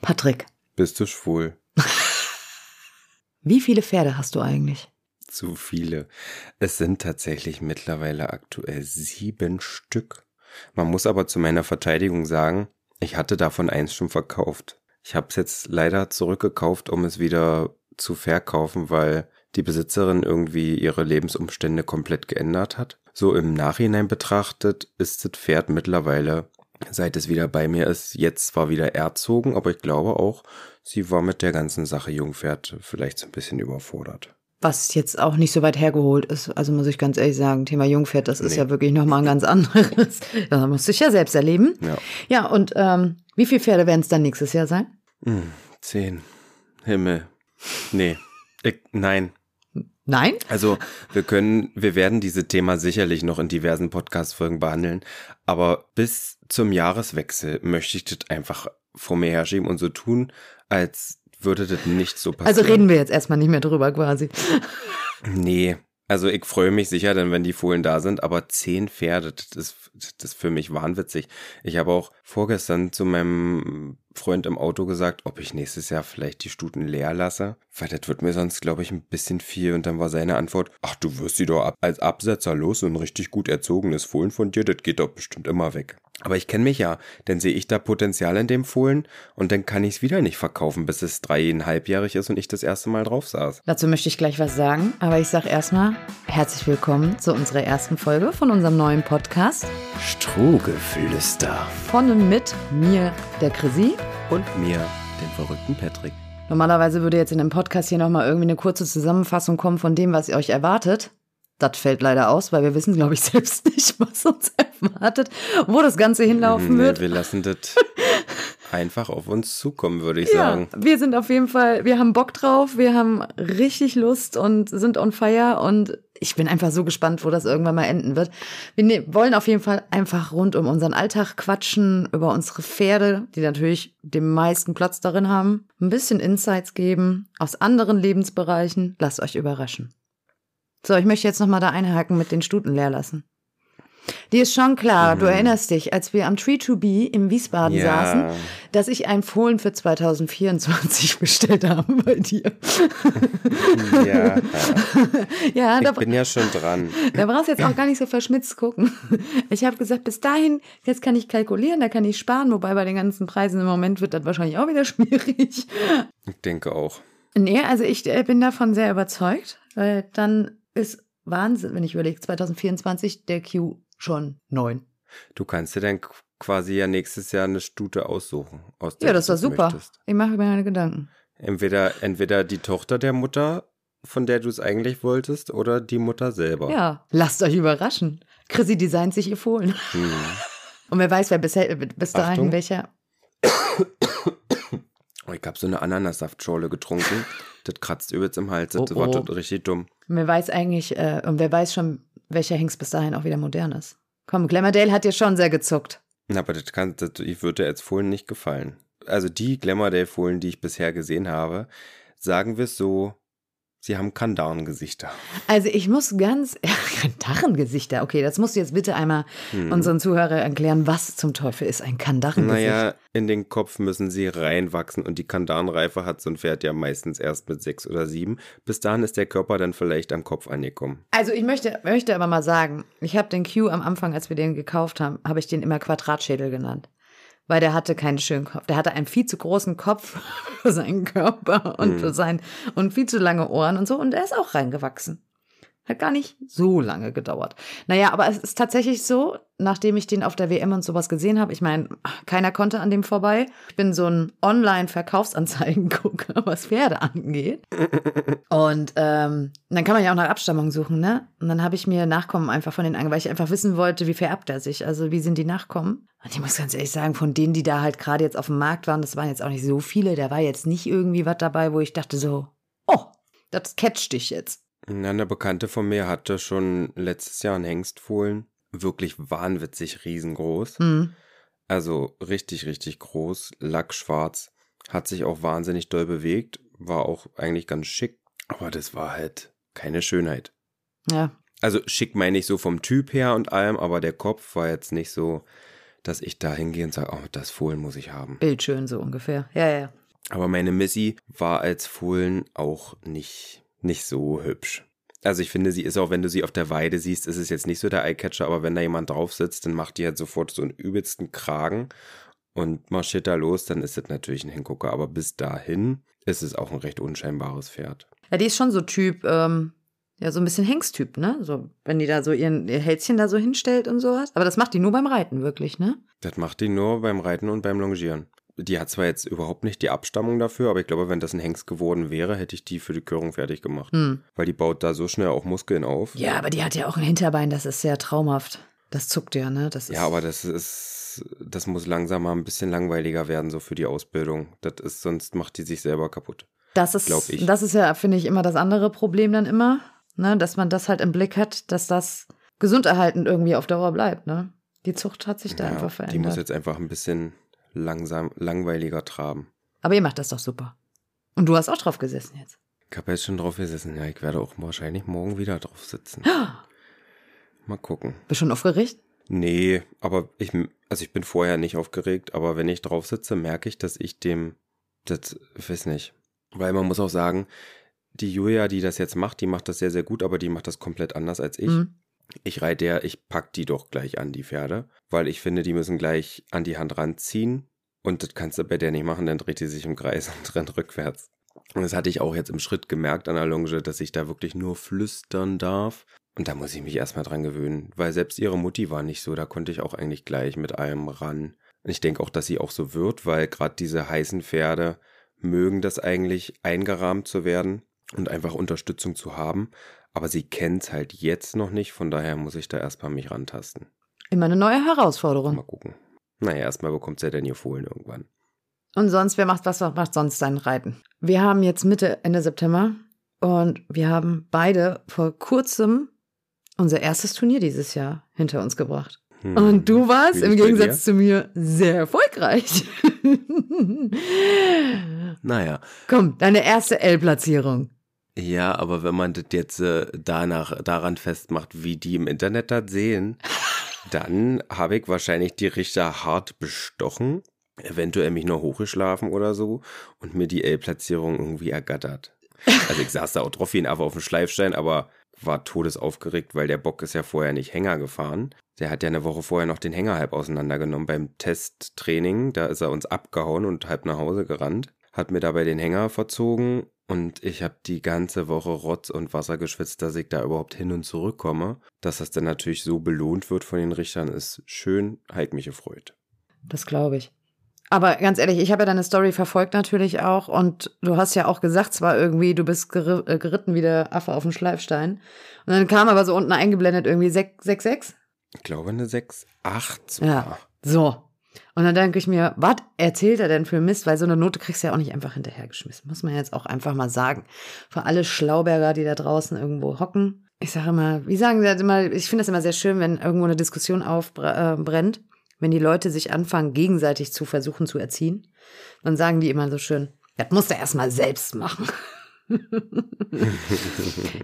Patrick, Bist du schwul? wie viele Pferde hast du eigentlich? Zu viele. Es sind tatsächlich mittlerweile aktuell sieben Stück. Man muss aber zu meiner Verteidigung sagen, ich hatte davon eins schon verkauft. Ich habe es jetzt leider zurückgekauft, um es wieder zu verkaufen, weil die Besitzerin irgendwie ihre Lebensumstände komplett geändert hat. So im Nachhinein betrachtet ist das Pferd mittlerweile, seit es wieder bei mir ist, jetzt zwar wieder erzogen, aber ich glaube auch, sie war mit der ganzen Sache Jungpferd vielleicht so ein bisschen überfordert. Was jetzt auch nicht so weit hergeholt ist. Also muss ich ganz ehrlich sagen, Thema Jungpferd, das ist Nee. ja wirklich nochmal ein ganz anderes. Das musst du ja selbst erleben. Ja. Ja, und ähm, wie viele Pferde werden es dann nächstes Jahr sein? Hm, zehn. Himmel. Nee. Ich, nein. Nein? Also wir können, wir werden diese Thema sicherlich noch in diversen Podcast-Folgen behandeln, aber bis zum Jahreswechsel möchte ich das einfach vor mir herschieben und so tun, als würde das nicht so passieren. Also reden wir jetzt erstmal nicht mehr drüber quasi. Nee. Also ich freue mich sicher, denn wenn die Fohlen da sind, aber zehn Pferde, das ist, das ist für mich wahnwitzig. Ich habe auch vorgestern zu meinem Freund im Auto gesagt, ob ich nächstes Jahr vielleicht die Stuten leer lasse, weil das wird mir sonst, glaube ich, ein bisschen viel. Und dann war seine Antwort, ach, du wirst sie doch ab, als Absetzer los und ein richtig gut erzogenes Fohlen von dir, das geht doch bestimmt immer weg. Aber ich kenne mich ja, dann sehe ich da Potenzial in dem Fohlen und dann kann ich es wieder nicht verkaufen, bis es dreieinhalbjährig ist und ich das erste Mal drauf saß. Dazu möchte ich gleich was sagen, aber ich sage erstmal herzlich willkommen zu unserer ersten Folge von unserem neuen Podcast. Strohgeflüster. Von und mit mir, der Chrissy. Und mir, den verrückten Patrick. Normalerweise würde jetzt in dem Podcast hier nochmal irgendwie eine kurze Zusammenfassung kommen von dem, was ihr euch erwartet. Das fällt leider aus, weil wir wissen, glaube ich, selbst nicht, was uns erwartet, wo das Ganze hinlaufen Nee, wird. wir lassen das einfach auf uns zukommen, würde ich Ja, sagen. wir sind auf jeden Fall, wir haben Bock drauf, wir haben richtig Lust und sind on fire und ich bin einfach so gespannt, wo das irgendwann mal enden wird. Wir ne wollen auf jeden Fall einfach rund um unseren Alltag quatschen, über unsere Pferde, die natürlich den meisten Platz darin haben, ein bisschen Insights geben aus anderen Lebensbereichen. Lasst euch überraschen. So, ich möchte jetzt nochmal da einhaken mit den Stuten leer lassen. Die ist schon klar, du erinnerst dich, als wir am Tree to Be im Wiesbaden Ja. saßen, dass ich ein Fohlen für 2024 bestellt habe bei dir. Ja, Ja, da, ich bin ja schon dran. da brauchst du jetzt auch gar nicht so verschmitzt gucken. Ich habe gesagt, bis dahin, jetzt kann ich kalkulieren, da kann ich sparen, wobei bei den ganzen Preisen im Moment wird das wahrscheinlich auch wieder schwierig. Ich denke auch. Nee, also ich äh, bin davon sehr überzeugt, weil dann ist Wahnsinn, wenn ich überlege, 2024 der Q schon neun. Du kannst dir dann quasi ja nächstes Jahr eine Stute aussuchen. Aus Ja, das war super. möchtest. Ich mache mir meine Gedanken. Entweder, entweder die Tochter der Mutter, von der du es eigentlich wolltest, oder die Mutter selber. Ja, lasst euch überraschen. Chrissy designt sich ihr Fohlen. Hm. Und wer weiß, wer bisher, bis dahin welcher. Ich habe so eine Ananassaftschorle getrunken. das kratzt übelst im Hals. Das Oh, war oh. tot- richtig dumm. Und wer weiß eigentlich, äh, und wer weiß schon, welcher Hengst bis dahin auch wieder modern ist. Komm, Glamourdale hat dir schon sehr gezuckt. Na, aber das kann, das, ich würde dir als Fohlen nicht gefallen. Also die Glamourdale-Fohlen, die ich bisher gesehen habe, sagen wir es so, sie haben Kandaren-Gesichter. Also ich muss ganz, Kandachengesichter, okay, das musst du jetzt bitte einmal Hm. unseren Zuhörern erklären, was zum Teufel ist ein Kandachengesicht? Naja, in den Kopf müssen sie reinwachsen und die Kandarenreife hat so ein Pferd ja meistens erst mit sechs oder sieben. Bis dahin ist der Körper dann vielleicht am Kopf angekommen. Also ich möchte, möchte aber mal sagen, ich habe den Q am Anfang, als wir den gekauft haben, habe ich den immer Quadratschädel genannt. Weil der hatte keinen schönen Kopf. Der hatte einen viel zu großen Kopf für seinen Körper und für sein und viel zu lange Ohren und so. Und er ist auch reingewachsen. Hat gar nicht so lange gedauert. Naja, aber es ist tatsächlich so, nachdem ich den auf der WM und sowas gesehen habe, ich meine, keiner konnte an dem vorbei. Ich bin so ein Online-Verkaufsanzeigengucker, was Pferde angeht. Und ähm, dann kann man ja auch nach Abstammung suchen, ne? Und dann habe ich mir Nachkommen einfach von den ange, weil ich einfach wissen wollte, wie vererbt er sich, also wie sind die Nachkommen. Und ich muss ganz ehrlich sagen, von denen, die da halt gerade jetzt auf dem Markt waren, das waren jetzt auch nicht so viele, da war jetzt nicht irgendwie was dabei, wo ich dachte so, oh, das catcht dich jetzt. Eine Bekannte von mir hatte schon letztes Jahr einen Hengstfohlen. Wirklich wahnwitzig riesengroß. Hm. Also richtig, richtig groß, lackschwarz. Hat sich auch wahnsinnig doll bewegt. War auch eigentlich ganz schick. Aber das war halt keine Schönheit. Ja, Also schick meine ich so vom Typ her und allem, aber der Kopf war jetzt nicht so dass ich da hingehe und sage, oh, das Fohlen muss ich haben. Bildschön so ungefähr. Ja, ja. Aber meine Missy war als Fohlen auch nicht, nicht so hübsch. Also ich finde, sie ist auch, wenn du sie auf der Weide siehst, ist es jetzt nicht so der Eyecatcher, aber wenn da jemand drauf sitzt, dann macht die halt sofort so einen übelsten Kragen und marschiert da los, dann ist das natürlich ein Hingucker. Aber bis dahin ist es auch ein recht unscheinbares Pferd. Ja, die ist schon so Typ, ähm, ja, so ein bisschen Hengsttyp, ne? So, wenn die da so ihren, ihr Hälschen da so hinstellt und sowas. Aber das macht die nur beim Reiten, wirklich, ne? Das macht die nur beim Reiten und beim Longieren. Die hat zwar jetzt überhaupt nicht die Abstammung dafür, aber ich glaube, wenn das ein Hengst geworden wäre, hätte ich die für die Körung fertig gemacht. Hm. Weil die baut da so schnell auch Muskeln auf. Ja, aber die hat ja auch ein Hinterbein, das ist sehr traumhaft. Das zuckt ja, ne? Das ist Ja, aber das ist, das muss langsam mal ein bisschen langweiliger werden, so für die Ausbildung. Das ist, sonst macht die sich selber kaputt. Das ist, glaub ich. das ist ja, finde ich, immer das andere Problem dann immer, ne? Dass man das halt im Blick hat, dass das gesunderhaltend irgendwie auf Dauer bleibt, ne? Die Zucht hat sich da Ja, einfach die verändert. muss jetzt einfach ein bisschen langsam, langweiliger traben. aber ihr macht das doch super. Und du hast auch drauf gesessen jetzt. Ich habe jetzt schon drauf gesessen. Ja, ich werde auch wahrscheinlich morgen wieder drauf sitzen. Mal gucken. Bist schon aufgeregt? Nee, aber ich, also ich bin vorher nicht aufgeregt, aber wenn ich drauf sitze, merke ich, dass ich dem, das, ich weiß nicht. Weil man muss auch sagen, die Julia, die das jetzt macht, die macht das sehr, sehr gut, aber die macht das komplett anders als ich. Mhm. Ich reite ja, ich pack die doch gleich an die Pferde, weil ich finde, die müssen gleich an die Hand ranziehen und das kannst du bei der nicht machen, dann dreht die sich im Kreis und rennt rückwärts. Und das hatte ich auch jetzt im Schritt gemerkt an der Longe, dass ich da wirklich nur flüstern darf. Und da muss ich mich erstmal dran gewöhnen, weil selbst ihre Mutti war nicht so, da konnte ich auch eigentlich gleich mit allem ran. Und ich denke auch, dass sie auch so wird, weil gerade diese heißen Pferde mögen das eigentlich eingerahmt zu werden und einfach Unterstützung zu haben. Aber sie kennt's halt jetzt noch nicht, von daher muss ich da erstmal mich rantasten. Immer eine neue Herausforderung. Mal gucken. Naja, erstmal bekommt sie ja dann ihr Fohlen irgendwann. Und sonst, wer macht was, macht sonst sein Reiten? Wir haben jetzt Mitte, Ende September und wir haben beide vor kurzem unser erstes Turnier dieses Jahr hinter uns gebracht. Hm. Und du warst im Gegensatz zu mir sehr erfolgreich. Naja, Komm, deine erste L-Platzierung. Ja, aber wenn man das jetzt äh, danach daran festmacht, wie die im Internet das sehen, dann habe ich wahrscheinlich die Richter hart bestochen, eventuell mich noch hochgeschlafen oder so und mir die L-Platzierung irgendwie ergattert. Also ich saß da auch drauf wie ein Affe auf dem Schleifstein, aber war todesaufgeregt, weil der Bock ist ja vorher nicht Hänger gefahren. Der hat ja eine Woche vorher noch den Hänger halb auseinandergenommen beim Testtraining. Da ist er uns abgehauen und halb nach Hause gerannt. Hat mir dabei den Hänger verzogen und ich habe die ganze Woche Rotz und Wasser geschwitzt, dass ich da überhaupt hin und zurück komme. Dass das dann natürlich so belohnt wird von den Richtern, ist schön, hat mich gefreut. Das glaube ich. Aber ganz ehrlich, ich habe ja deine Story verfolgt natürlich auch und du hast ja auch gesagt, zwar irgendwie, du bist geri äh, geritten wie der Affe auf dem Schleifstein. Und dann kam aber so unten eingeblendet irgendwie 6-6. Ich glaube eine 6, 8 Ja, so. Und dann denke ich mir, was erzählt er denn für Mist? Weil so eine Note kriegst du ja auch nicht einfach hinterhergeschmissen. Muss man jetzt auch einfach mal sagen. Für alle Schlauberger, die da draußen irgendwo hocken. Ich sage immer, wie sagen sie das immer, ich finde das immer sehr schön, wenn irgendwo eine Diskussion aufbrennt, wenn die Leute sich anfangen, gegenseitig zu versuchen zu erziehen. Dann sagen die immer so schön, das musst du erst mal selbst machen.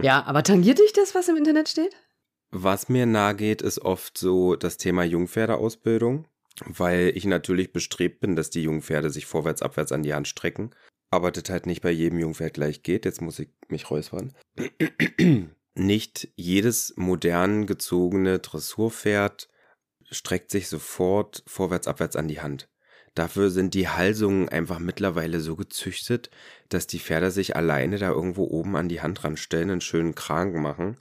ja, aber tangiert dich das, was im Internet steht? Was mir nahe geht, ist oft so das Thema Jungpferdeausbildung, weil ich natürlich bestrebt bin, dass die Jungpferde sich vorwärts, abwärts an die Hand strecken. Aber das halt nicht bei jedem Jungpferd gleich geht. Jetzt muss ich mich räuspern. Nicht jedes modern gezogene Dressurpferd streckt sich sofort vorwärts, abwärts an die Hand. Dafür sind die Halsungen einfach mittlerweile so gezüchtet, dass die Pferde sich alleine da irgendwo oben an die Hand ranstellen, einen schönen Kragen machen.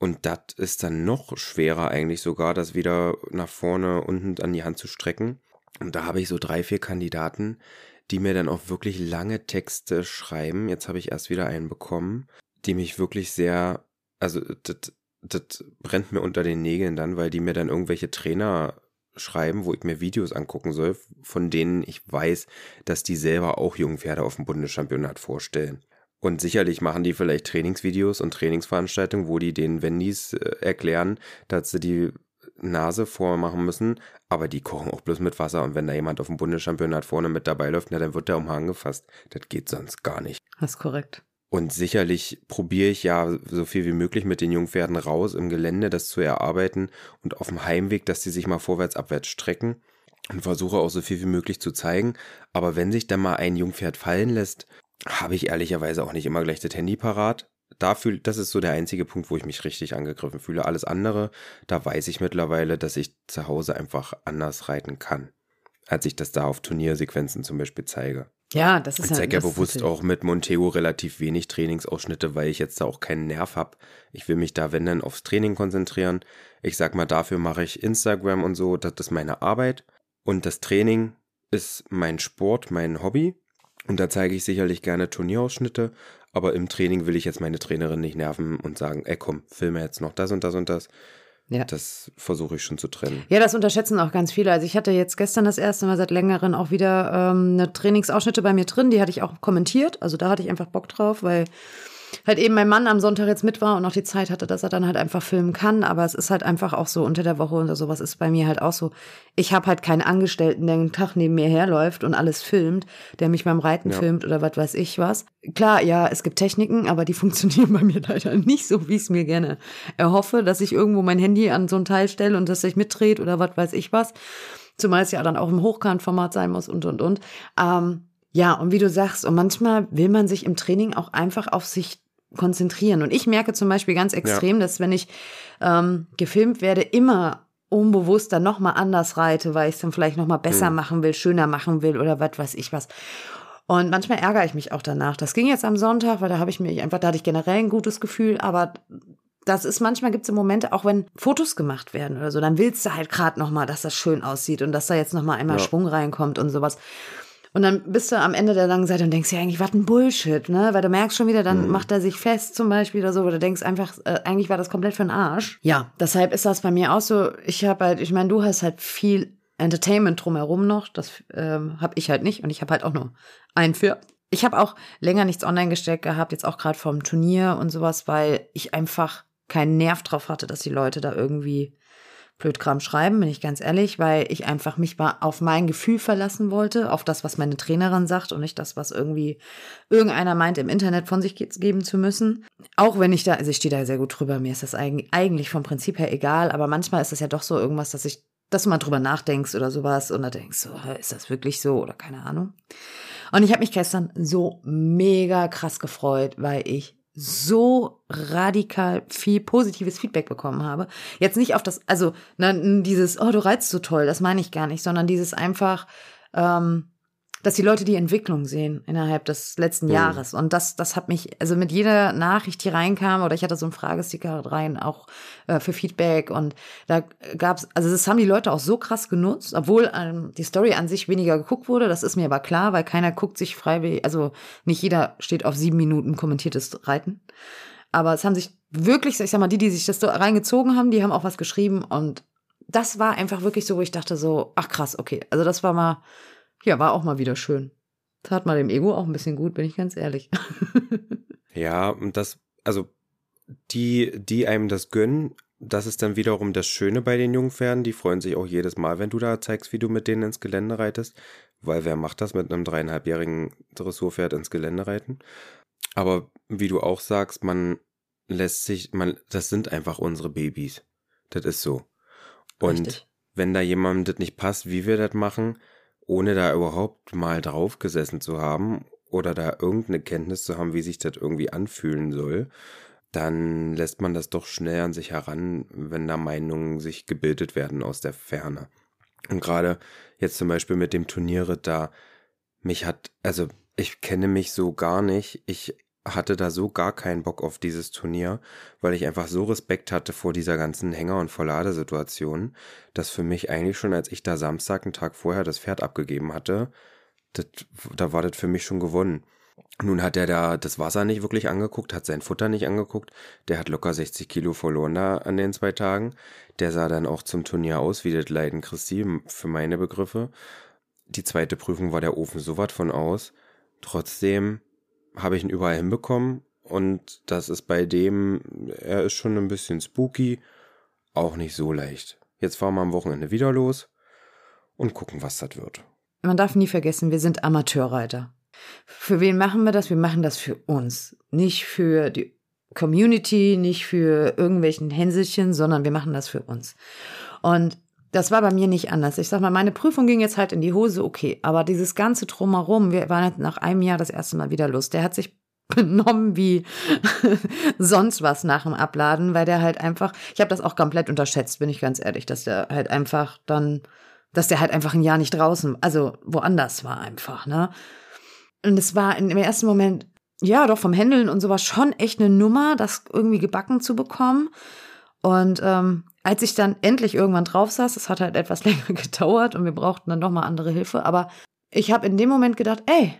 Und das ist dann noch schwerer eigentlich sogar, das wieder nach vorne unten an die Hand zu strecken. Und da habe ich so drei, vier Kandidaten, die mir dann auch wirklich lange Texte schreiben. Jetzt habe ich erst wieder einen bekommen, die mich wirklich sehr, also das, das brennt mir unter den Nägeln dann, weil die mir dann irgendwelche Trainer schreiben, wo ich mir Videos angucken soll, von denen ich weiß, dass die selber auch Jungpferde auf dem Bundeschampionat vorstellen. Und sicherlich machen die vielleicht Trainingsvideos und Trainingsveranstaltungen, wo die den Wendys äh, erklären, dass sie die Nase vormachen müssen, aber die kochen auch bloß mit Wasser und wenn da jemand auf dem Bundeschampionat vorne mit dabei läuft, na, dann wird der um Hang gefasst. Das geht sonst gar nicht. Das ist korrekt. Und sicherlich probiere ich ja so viel wie möglich mit den Jungpferden raus im Gelände, das zu erarbeiten und auf dem Heimweg, dass die sich mal vorwärts, abwärts strecken und versuche auch so viel wie möglich zu zeigen. Aber wenn sich dann mal ein Jungpferd fallen lässt, habe ich ehrlicherweise auch nicht immer gleich das Handy parat. Dafür, das ist so der einzige Punkt, wo ich mich richtig angegriffen fühle. Alles andere, da weiß ich mittlerweile, dass ich zu Hause einfach anders reiten kann, als ich das da auf Turniersequenzen zum Beispiel zeige. Ja, das ist Ich zeige ja bewusst auch mit Montego relativ wenig Trainingsausschnitte, weil ich jetzt da auch keinen Nerv habe. Ich will mich da, wenn dann, aufs Training konzentrieren. Ich sag mal, dafür mache ich Instagram und so, das ist meine Arbeit. Und das Training ist mein Sport, mein Hobby. Und da zeige ich sicherlich gerne Turnierausschnitte, aber im Training will ich jetzt meine Trainerin nicht nerven und sagen, ey komm, filme jetzt noch das und das und das. Ja. Das versuche ich schon zu trennen. Ja, das unterschätzen auch ganz viele. Also ich hatte jetzt gestern das erste Mal seit längerem auch wieder ähm, eine Trainingsausschnitte bei mir drin. Die hatte ich auch kommentiert. Also da hatte ich einfach Bock drauf, weil halt eben mein Mann am Sonntag jetzt mit war und noch die Zeit hatte, dass er dann halt einfach filmen kann. Aber es ist halt einfach auch so unter der Woche oder sowas ist bei mir halt auch so. Ich habe halt keinen Angestellten, der einen Tag neben mir herläuft und alles filmt, der mich beim Reiten ja. filmt oder was weiß ich was. Klar, ja, es gibt Techniken, aber die funktionieren bei mir leider nicht so, wie ich es mir gerne erhoffe, dass ich irgendwo mein Handy an so ein Teil stelle und das sich mitdreht oder was weiß ich was. Zumal es ja dann auch im Hochkantformat sein muss und und und. Ähm, ja, und wie du sagst, und manchmal will man sich im Training auch einfach auf sich konzentrieren. Und ich merke zum Beispiel ganz extrem, ja. dass wenn ich ähm, gefilmt werde, immer unbewusst dann nochmal anders reite, weil ich es dann vielleicht nochmal besser mhm. machen will, schöner machen will oder was weiß ich was. Und manchmal ärgere ich mich auch danach. Das ging jetzt am Sonntag, weil da habe ich mich einfach, da hatte ich generell ein gutes Gefühl, aber das ist manchmal gibt es Momente, auch wenn Fotos gemacht werden oder so, dann willst du halt gerade nochmal, dass das schön aussieht und dass da jetzt nochmal einmal ja. Schwung reinkommt und sowas. Und dann bist du am Ende der langen Seite und denkst ja eigentlich, was ein Bullshit, ne? Weil du merkst schon wieder, dann mhm. macht er sich fest zum Beispiel oder so, oder du denkst einfach, äh, eigentlich war das komplett für den Arsch. Ja, deshalb ist das bei mir auch so. Ich habe halt, ich meine, du hast halt viel Entertainment drumherum noch. Das ähm, habe ich halt nicht und ich habe halt auch nur ein für. Ich habe auch länger nichts online gestellt gehabt, jetzt auch gerade vom Turnier und sowas, weil ich einfach keinen Nerv drauf hatte, dass die Leute da irgendwie Blödkram schreiben, bin ich ganz ehrlich, weil ich einfach mich mal auf mein Gefühl verlassen wollte, auf das, was meine Trainerin sagt und nicht das, was irgendwie irgendeiner meint, im Internet von sich geben zu müssen. Auch wenn ich da, also ich stehe da sehr gut drüber, mir ist das eigentlich vom Prinzip her egal, aber manchmal ist das ja doch so irgendwas, dass ich, dass du mal drüber nachdenkst oder sowas und da denkst so, ist das wirklich so oder keine Ahnung. Und ich habe mich gestern so mega krass gefreut, weil ich so radikal viel positives Feedback bekommen habe. Jetzt nicht auf das, also ne, dieses, oh, du reizt so toll, das meine ich gar nicht, sondern dieses einfach, ähm, dass die Leute die Entwicklung sehen innerhalb des letzten mhm. Jahres. Und das, das hat mich, also mit jeder Nachricht, die reinkam, oder ich hatte so einen Fragesticker rein, auch äh, für Feedback. Und da gab's, also das haben die Leute auch so krass genutzt, obwohl ähm, die Story an sich weniger geguckt wurde. Das ist mir aber klar, weil keiner guckt sich freiwillig, also nicht jeder steht auf sieben Minuten kommentiertes Reiten. Aber es haben sich wirklich, ich sag mal, die, die sich das so reingezogen haben, die haben auch was geschrieben und das war einfach wirklich so, wo ich dachte so, ach krass, okay. Also das war mal ja, war auch mal wieder schön. Tat mal dem Ego auch ein bisschen gut, bin ich ganz ehrlich. ja, und das, also die, die einem das gönnen, das ist dann wiederum das Schöne bei den Jungpferden. Die freuen sich auch jedes Mal, wenn du da zeigst, wie du mit denen ins Gelände reitest. Weil wer macht das mit einem dreieinhalbjährigen Dressurpferd ins Gelände reiten? Aber wie du auch sagst, man lässt sich, man, das sind einfach unsere Babys. Das ist so. Und Richtig. wenn da jemandem das nicht passt, wie wir das machen, ohne da überhaupt mal drauf gesessen zu haben oder da irgendeine Kenntnis zu haben, wie sich das irgendwie anfühlen soll, dann lässt man das doch schnell an sich heran, wenn da Meinungen sich gebildet werden aus der Ferne. Und gerade jetzt zum Beispiel mit dem Turniere da, mich hat, also ich kenne mich so gar nicht. Ich hatte da so gar keinen Bock auf dieses Turnier, weil ich einfach so Respekt hatte vor dieser ganzen Hänger- und Verladesituation, dass für mich eigentlich schon, als ich da Samstag, einen Tag vorher, das Pferd abgegeben hatte, das, da war das für mich schon gewonnen. Nun hat er da das Wasser nicht wirklich angeguckt, hat sein Futter nicht angeguckt. Der hat locker 60 Kilo verloren da an den zwei Tagen. Der sah dann auch zum Turnier aus wie das Leiden Christi, für meine Begriffe. Die zweite Prüfung war der Ofen so was von aus. Trotzdem habe ich ihn überall hinbekommen. Und das ist bei dem, er ist schon ein bisschen spooky, auch nicht so leicht. Jetzt fahren wir am Wochenende wieder los und gucken, was das wird. Man darf nie vergessen, wir sind Amateurreiter. für wen machen wir das? Wir machen das für uns. Nicht für die Community, nicht für irgendwelchen Hänselchen, sondern wir machen das für uns. Und das war bei mir nicht anders. Ich sag mal, meine Prüfung ging jetzt halt in die Hose, okay. Aber dieses ganze Drumherum, wir waren halt nach einem Jahr das erste Mal wieder Lust. Der hat sich benommen wie sonst was nach dem Abladen, weil der halt einfach, ich habe das auch komplett unterschätzt, bin ich ganz ehrlich, dass der halt einfach dann, dass der halt einfach ein Jahr nicht draußen, also woanders war einfach, ne? Und es war im ersten Moment, ja, doch vom Händeln und sowas schon echt eine Nummer, das irgendwie gebacken zu bekommen. Und ähm, als ich dann endlich irgendwann drauf saß, es hat halt etwas länger gedauert und wir brauchten dann nochmal andere Hilfe, aber ich habe in dem Moment gedacht, ey,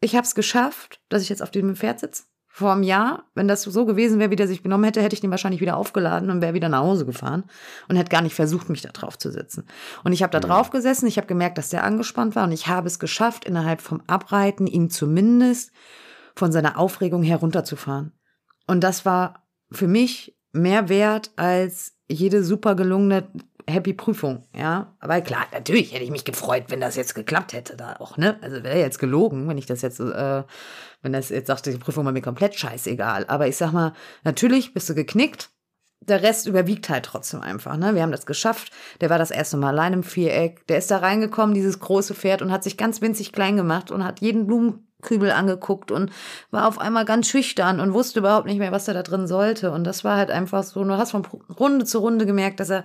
ich habe es geschafft, dass ich jetzt auf dem Pferd sitze. Vor einem Jahr, wenn das so gewesen wäre, wie der sich benommen hätte, hätte ich den wahrscheinlich wieder aufgeladen und wäre wieder nach Hause gefahren und hätte gar nicht versucht, mich da drauf zu setzen. Und ich habe da drauf gesessen, ich habe gemerkt, dass der angespannt war und ich habe es geschafft, innerhalb vom Abreiten ihn zumindest von seiner Aufregung herunterzufahren. Und das war für mich mehr wert als jede super gelungene happy Prüfung, ja. Aber klar, natürlich hätte ich mich gefreut, wenn das jetzt geklappt hätte da auch, ne? Also wäre jetzt gelogen, wenn ich das jetzt, äh, wenn das jetzt sagte, die Prüfung war mir komplett scheißegal. Aber ich sag mal, natürlich bist du geknickt. Der Rest überwiegt halt trotzdem einfach, ne? Wir haben das geschafft. Der war das erste Mal allein im Viereck. Der ist da reingekommen, dieses große Pferd, und hat sich ganz winzig klein gemacht und hat jeden Blumenkübel angeguckt und war auf einmal ganz schüchtern und wusste überhaupt nicht mehr, was er da drin sollte. Und das war halt einfach so, du hast von Runde zu Runde gemerkt, dass er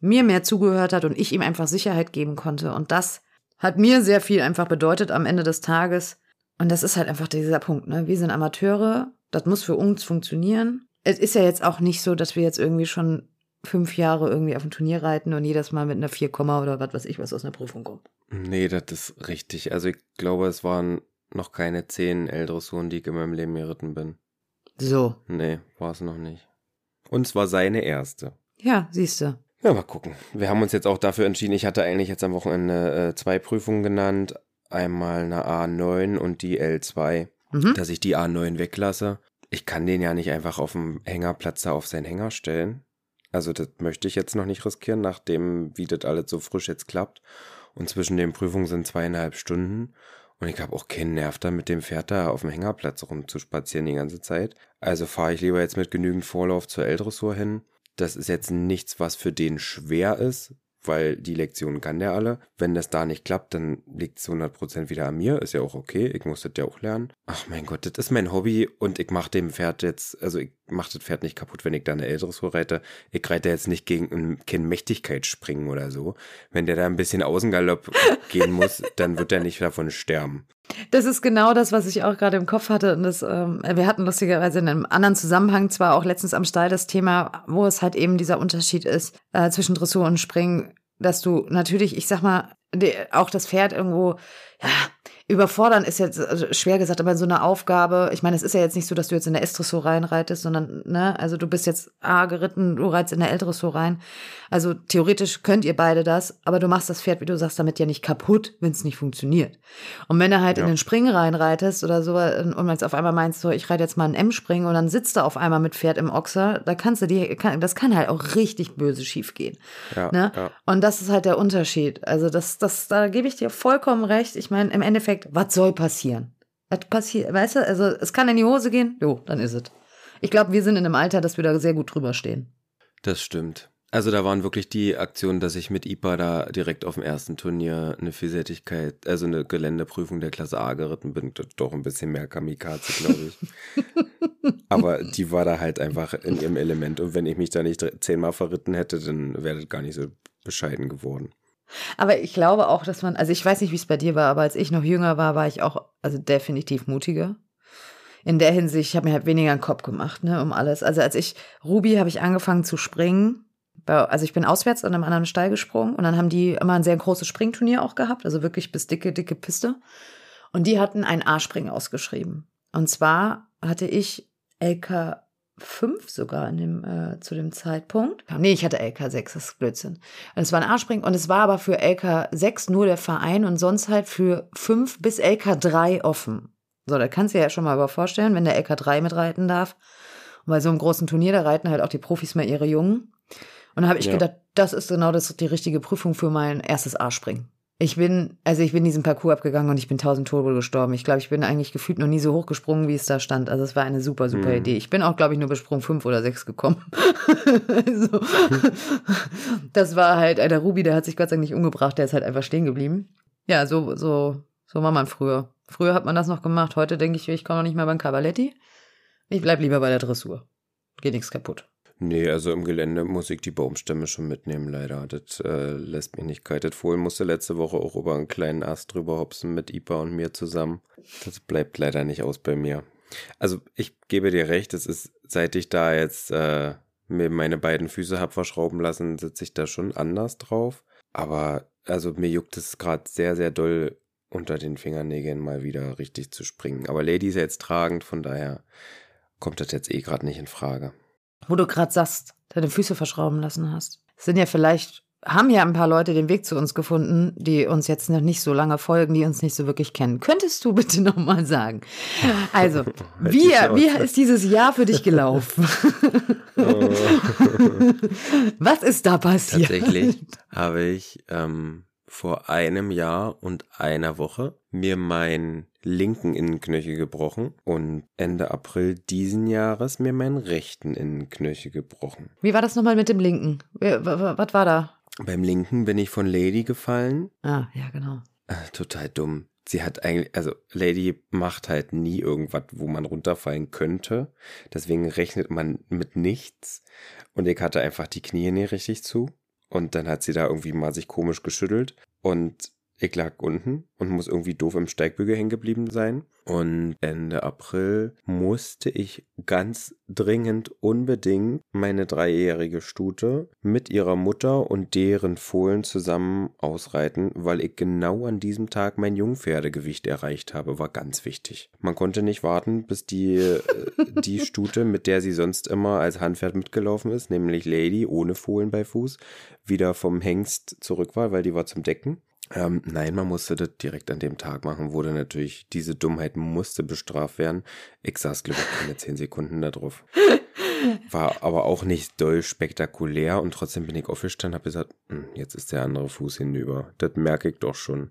mir mehr zugehört hat und ich ihm einfach Sicherheit geben konnte. Und das hat mir sehr viel einfach bedeutet am Ende des Tages. Und das ist halt einfach dieser Punkt, ne? Wir sind Amateure, das muss für uns funktionieren. Es ist ja jetzt auch nicht so, dass wir jetzt irgendwie schon fünf Jahre irgendwie auf dem Turnier reiten und jedes Mal mit einer 4, oder was weiß ich was aus einer Prüfung kommt. Nee, das ist richtig. Also ich glaube, es waren noch keine zehn L-Dressuren, die ich in meinem Leben geritten bin. So. Nee, war es noch nicht. Und es war seine erste. Ja, siehst du. Ja, mal gucken. Wir haben uns jetzt auch dafür entschieden. Ich hatte eigentlich jetzt am Wochenende äh, zwei Prüfungen genannt. Einmal eine A9 und die L2. Mhm. Dass ich die A9 weglasse. Ich kann den ja nicht einfach auf dem Hängerplatz da auf seinen Hänger stellen. Also das möchte ich jetzt noch nicht riskieren, nachdem, wie das alles so frisch jetzt klappt. Und zwischen den Prüfungen sind zweieinhalb Stunden. Und ich habe auch keinen Nerv da mit dem Pferd da auf dem Hängerplatz rumzuspazieren die ganze Zeit. Also fahre ich lieber jetzt mit genügend Vorlauf zur L-Dressur hin das ist jetzt nichts, was für den schwer ist, weil die Lektion kann der alle. Wenn das da nicht klappt, dann liegt es 100% wieder an mir. Ist ja auch okay. Ich muss das ja auch lernen. Ach mein Gott, das ist mein Hobby und ich mache dem Pferd jetzt, also ich mache das Pferd nicht kaputt, wenn ich da eine Älteres reite. Ich reite jetzt nicht gegen ein Kind Mächtigkeit springen oder so. Wenn der da ein bisschen Außengalopp gehen muss, dann wird er nicht davon sterben. Das ist genau das, was ich auch gerade im Kopf hatte. Und das, ähm, wir hatten lustigerweise in einem anderen Zusammenhang zwar auch letztens am Stall das Thema, wo es halt eben dieser Unterschied ist äh, zwischen Dressur und Springen, dass du natürlich, ich sag mal, die, auch das Pferd irgendwo, ja, Überfordern ist jetzt also schwer gesagt, aber in so einer Aufgabe, ich meine, es ist ja jetzt nicht so, dass du jetzt in der S-Dressur reinreitest, sondern, ne, also du bist jetzt A geritten, du reitest in der L-Dressur rein. Also theoretisch könnt ihr beide das, aber du machst das Pferd, wie du sagst, damit ja nicht kaputt, wenn es nicht funktioniert. Und wenn du halt ja. in den Springen reinreitest oder so, und jetzt auf einmal meinst, so, ich reite jetzt mal einen M-Springen und dann sitzt du auf einmal mit Pferd im Ochser, da kannst du dir, das kann halt auch richtig böse schief gehen. Ja, ne? Ja. Und das ist halt der Unterschied. Also das, das, da gebe ich dir vollkommen recht. Ich meine, im Endeffekt Endeffekt, was soll passieren? Was passiert, weißt du, also es kann in die Hose gehen, jo, dann ist es. Ich glaube, wir sind in einem Alter, dass wir da sehr gut drüber stehen. Das stimmt. Also da waren wirklich die Aktionen, dass ich mit IPA da direkt auf dem ersten Turnier eine Vielseitigkeit, also eine Geländeprüfung der Klasse A geritten bin. Doch ein bisschen mehr Kamikaze, glaube ich. Aber die war da halt einfach in ihrem Element. Und wenn ich mich da nicht zehnmal verritten hätte, dann wäre das gar nicht so bescheiden geworden. Aber ich glaube auch, dass man, also ich weiß nicht, wie es bei dir war, aber als ich noch jünger war, war ich auch, also definitiv mutiger. In der Hinsicht, ich habe mir halt weniger einen Kopf gemacht, ne, um alles. Also als ich, Ruby, habe ich angefangen zu springen. Also ich bin auswärts an einem anderen Stall gesprungen und dann haben die immer ein sehr großes Springturnier auch gehabt, also wirklich bis dicke, dicke Piste. Und die hatten ein A-Springen ausgeschrieben. Und zwar hatte ich LK fünf sogar in dem, äh, zu dem Zeitpunkt. Nee, ich hatte LK6, das ist Blödsinn. Und es war ein A-Springen und es war aber für LK6 nur der Verein und sonst halt für fünf bis LK3 offen. So, da kannst du dir ja schon mal aber vorstellen, wenn der LK3 mitreiten darf. Und bei so einem großen Turnier, da reiten halt auch die Profis mal ihre Jungen. Und da habe ich ja. gedacht, das ist genau das, die richtige Prüfung für mein erstes A-Springen. Ich bin, also ich bin diesen Parcours abgegangen und ich bin tausend Tode gestorben. Ich glaube, ich bin eigentlich gefühlt noch nie so hoch gesprungen, wie es da stand. Also es war eine super, super Mhm. Idee. Ich bin auch, glaube ich, nur bis Sprung fünf oder sechs gekommen. also, das war halt, äh, der Ruby, der hat sich Gott sei Dank nicht umgebracht, der ist halt einfach stehen geblieben. Ja, so, so, so war man früher. Früher hat man das noch gemacht. Heute denke ich, ich komme noch nicht mehr beim Cavaletti. Ich bleib lieber bei der Dressur. Geht nichts kaputt. Nee, also im Gelände muss ich die Baumstämme schon mitnehmen, leider. Das äh, lässt mich nicht kalt. Das Fohlen musste letzte Woche auch über einen kleinen Ast drüber hopsen mit Ipa und mir zusammen. Das bleibt leider nicht aus bei mir. Also ich gebe dir recht, es ist, seit ich da jetzt äh, mir meine beiden Füße hab verschrauben lassen, sitze ich da schon anders drauf. Aber also mir juckt es gerade sehr, sehr doll unter den Fingernägeln mal wieder richtig zu springen. Aber Lady ist ja jetzt tragend, von daher kommt das jetzt eh gerade nicht in Frage. Wo du gerade sagst, deine Füße verschrauben lassen hast. Es sind ja vielleicht, haben ja ein paar Leute den Weg zu uns gefunden, die uns jetzt noch nicht so lange folgen, die uns nicht so wirklich kennen. Könntest du bitte nochmal sagen? Also, wie, wie ist dieses Jahr für dich gelaufen? Was ist da passiert? Tatsächlich habe ich ähm, vor einem Jahr und einer Woche mir meinen linken Innenknöchel gebrochen und Ende April diesen Jahres mir meinen rechten Innenknöchel gebrochen. Wie war das nochmal mit dem Linken? Was war da? Beim linken bin ich von Lady gefallen. Ah, ja, genau. Äh, Total dumm. Sie hat eigentlich, also Lady macht halt nie irgendwas, wo man runterfallen könnte. Deswegen rechnet man mit nichts. Und ich hatte einfach die Knie nicht richtig zu. Und dann hat sie da irgendwie mal sich komisch geschüttelt. Und ich lag unten und muss irgendwie doof im Steigbügel hängen geblieben sein. Und Ende April musste ich ganz dringend unbedingt meine dreijährige Stute mit ihrer Mutter und deren Fohlen zusammen ausreiten, weil ich genau an diesem Tag mein Jungpferdegewicht erreicht habe, war ganz wichtig. Man konnte nicht warten, bis die, äh, die Stute, mit der sie sonst immer als Handpferd mitgelaufen ist, nämlich Lady ohne Fohlen bei Fuß, wieder vom Hengst zurück war, weil die war zum Decken. Ähm, nein, man musste das direkt an dem Tag machen, wurde natürlich, diese Dummheit musste bestraft werden. Ich saß, glaube ich, keine zehn Sekunden da drauf. War aber auch nicht doll spektakulär und trotzdem bin ich aufgestanden und habe gesagt, "Hm, jetzt ist der andere Fuß hinüber. Das merke ich doch schon.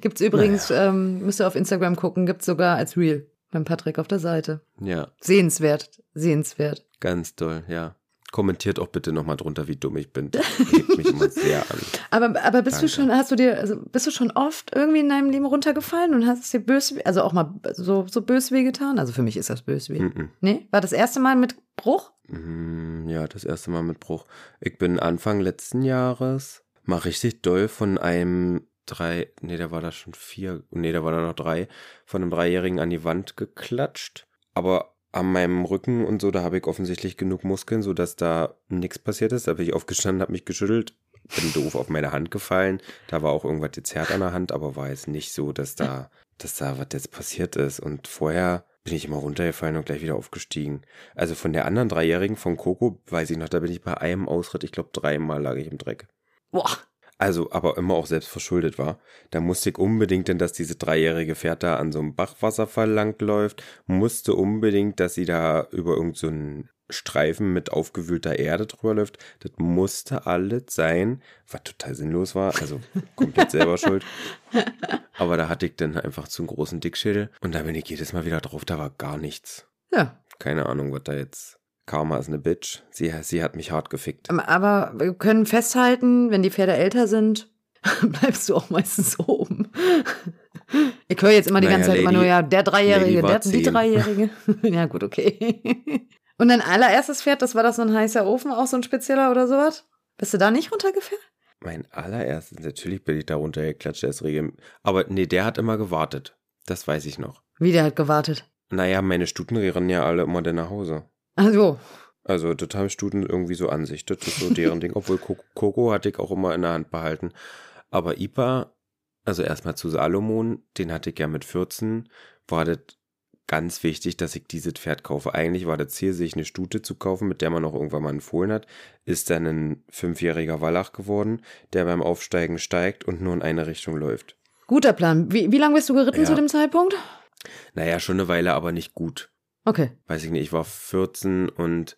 Gibt's übrigens, ähm, müsst ihr auf Instagram gucken, gibt's sogar als Reel beim Patrick auf der Seite. Ja, Sehenswert, sehenswert. ganz doll, ja. Kommentiert auch bitte nochmal drunter, wie dumm ich bin. Das hebt mich immer sehr an. Aber, aber bist du Danke. schon, hast du dir, also bist du schon oft irgendwie in deinem Leben runtergefallen und hast es dir bös, also auch mal so, so bös weh getan? Also für mich ist das bös weh. Mhm. Nee? War das erste Mal mit Bruch? Mm, Ja, das erste Mal mit Bruch. Ich bin Anfang letzten Jahres mal richtig doll von einem drei, nee, da war da schon vier, nee, da war da noch drei, von einem Dreijährigen an die Wand geklatscht. Aber an meinem Rücken und so, da habe ich offensichtlich genug Muskeln, sodass da nichts passiert ist. Da bin ich aufgestanden, habe mich geschüttelt, bin doof auf meine Hand gefallen. Da war auch irgendwas gezerrt an der Hand, aber war jetzt nicht so, dass da, dass da was jetzt passiert ist. Und vorher bin ich immer runtergefallen und gleich wieder aufgestiegen. Also von der anderen Dreijährigen, von Coco, weiß ich noch, da bin ich bei einem Ausritt, ich glaube dreimal lag ich im Dreck. Boah. Also, aber immer auch selbst verschuldet war. Da musste ich unbedingt, denn dass diese dreijährige Pferd da an so einem Bachwasserfall langläuft, musste unbedingt, dass sie da über irgendeinen so Streifen mit aufgewühlter Erde drüber läuft. Das musste alles sein, was total sinnlos war. Also komplett selber schuld. Aber da hatte ich dann einfach zu einen großen Dickschädel und da bin ich jedes Mal wieder drauf, da war gar nichts. Ja. Keine Ahnung, was da jetzt. Karma ist eine Bitch. Sie, sie hat mich hart gefickt. Aber wir können festhalten, wenn die Pferde älter sind, bleibst du auch meistens oben. Ich höre jetzt immer die Naja, ganze Zeit immer Lady- nur, ja, der Dreijährige, der, die. Dreijährige. ja, gut, okay. Und dein allererstes Pferd, das war das so ein heißer Ofen, auch so ein spezieller oder sowas? Bist du da nicht runtergefallen? Mein allererstes, natürlich bin ich da runtergeklatscht, der ist regel. Aber nee, der hat immer gewartet. Das weiß ich noch. Wie, der hat gewartet. Naja, meine Stuten rennen ja alle immer dann nach Hause. Also, Also, das haben Stuten irgendwie so an sich. Das ist so deren Ding. Obwohl Coco, hatte ich auch immer in der Hand behalten. Aber Ipa, also erstmal zu Salomon, den hatte ich ja mit 14, war das ganz wichtig, dass ich dieses Pferd kaufe. Eigentlich war das Ziel, sich eine Stute zu kaufen, mit der man auch irgendwann mal einen Fohlen hat. Ist dann ein fünfjähriger Wallach geworden, der beim Aufsteigen steigt und nur in eine Richtung läuft. guter Plan. Wie, wie lange bist du geritten Ja. zu dem Zeitpunkt? Naja, schon eine Weile, aber nicht gut. Okay. Weiß ich nicht, ich war 14 und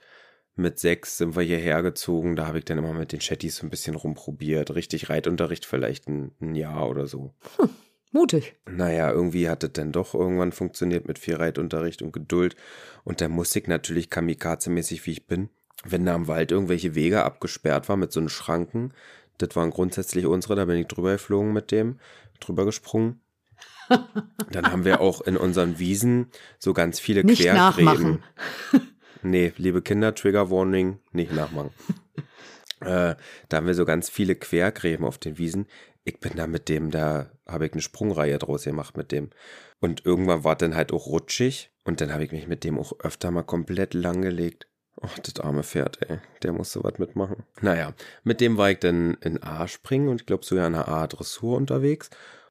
mit sechs sind wir hierher gezogen. Da habe ich dann immer mit den Chattis so ein bisschen rumprobiert. Richtig Reitunterricht vielleicht ein, ein Jahr oder so. Hm, mutig. Naja, irgendwie hat es dann doch irgendwann funktioniert mit viel Reitunterricht und Geduld. Und der Musik natürlich kamikaze-mäßig, wie ich bin. Wenn da im Wald irgendwelche Wege abgesperrt waren mit so einen Schranken, das waren grundsätzlich unsere, da bin ich drüber geflogen mit dem, drüber gesprungen. Dann haben wir auch in unseren Wiesen so ganz viele Nicht Quergräben. nachmachen. Nee, liebe Kinder, Trigger Warning, nicht nachmachen. äh, da haben wir so ganz viele Quergräben auf den Wiesen. Ich bin da mit dem, da habe ich eine Sprungreihe draus gemacht mit dem. Und irgendwann war dann halt auch rutschig. Und dann habe ich mich mit dem auch öfter mal komplett langgelegt. Ach, das arme Pferd, ey. Der musste was mitmachen. Naja, mit dem war ich dann in A springen und ich glaube sogar in einer A-Dressur unterwegs.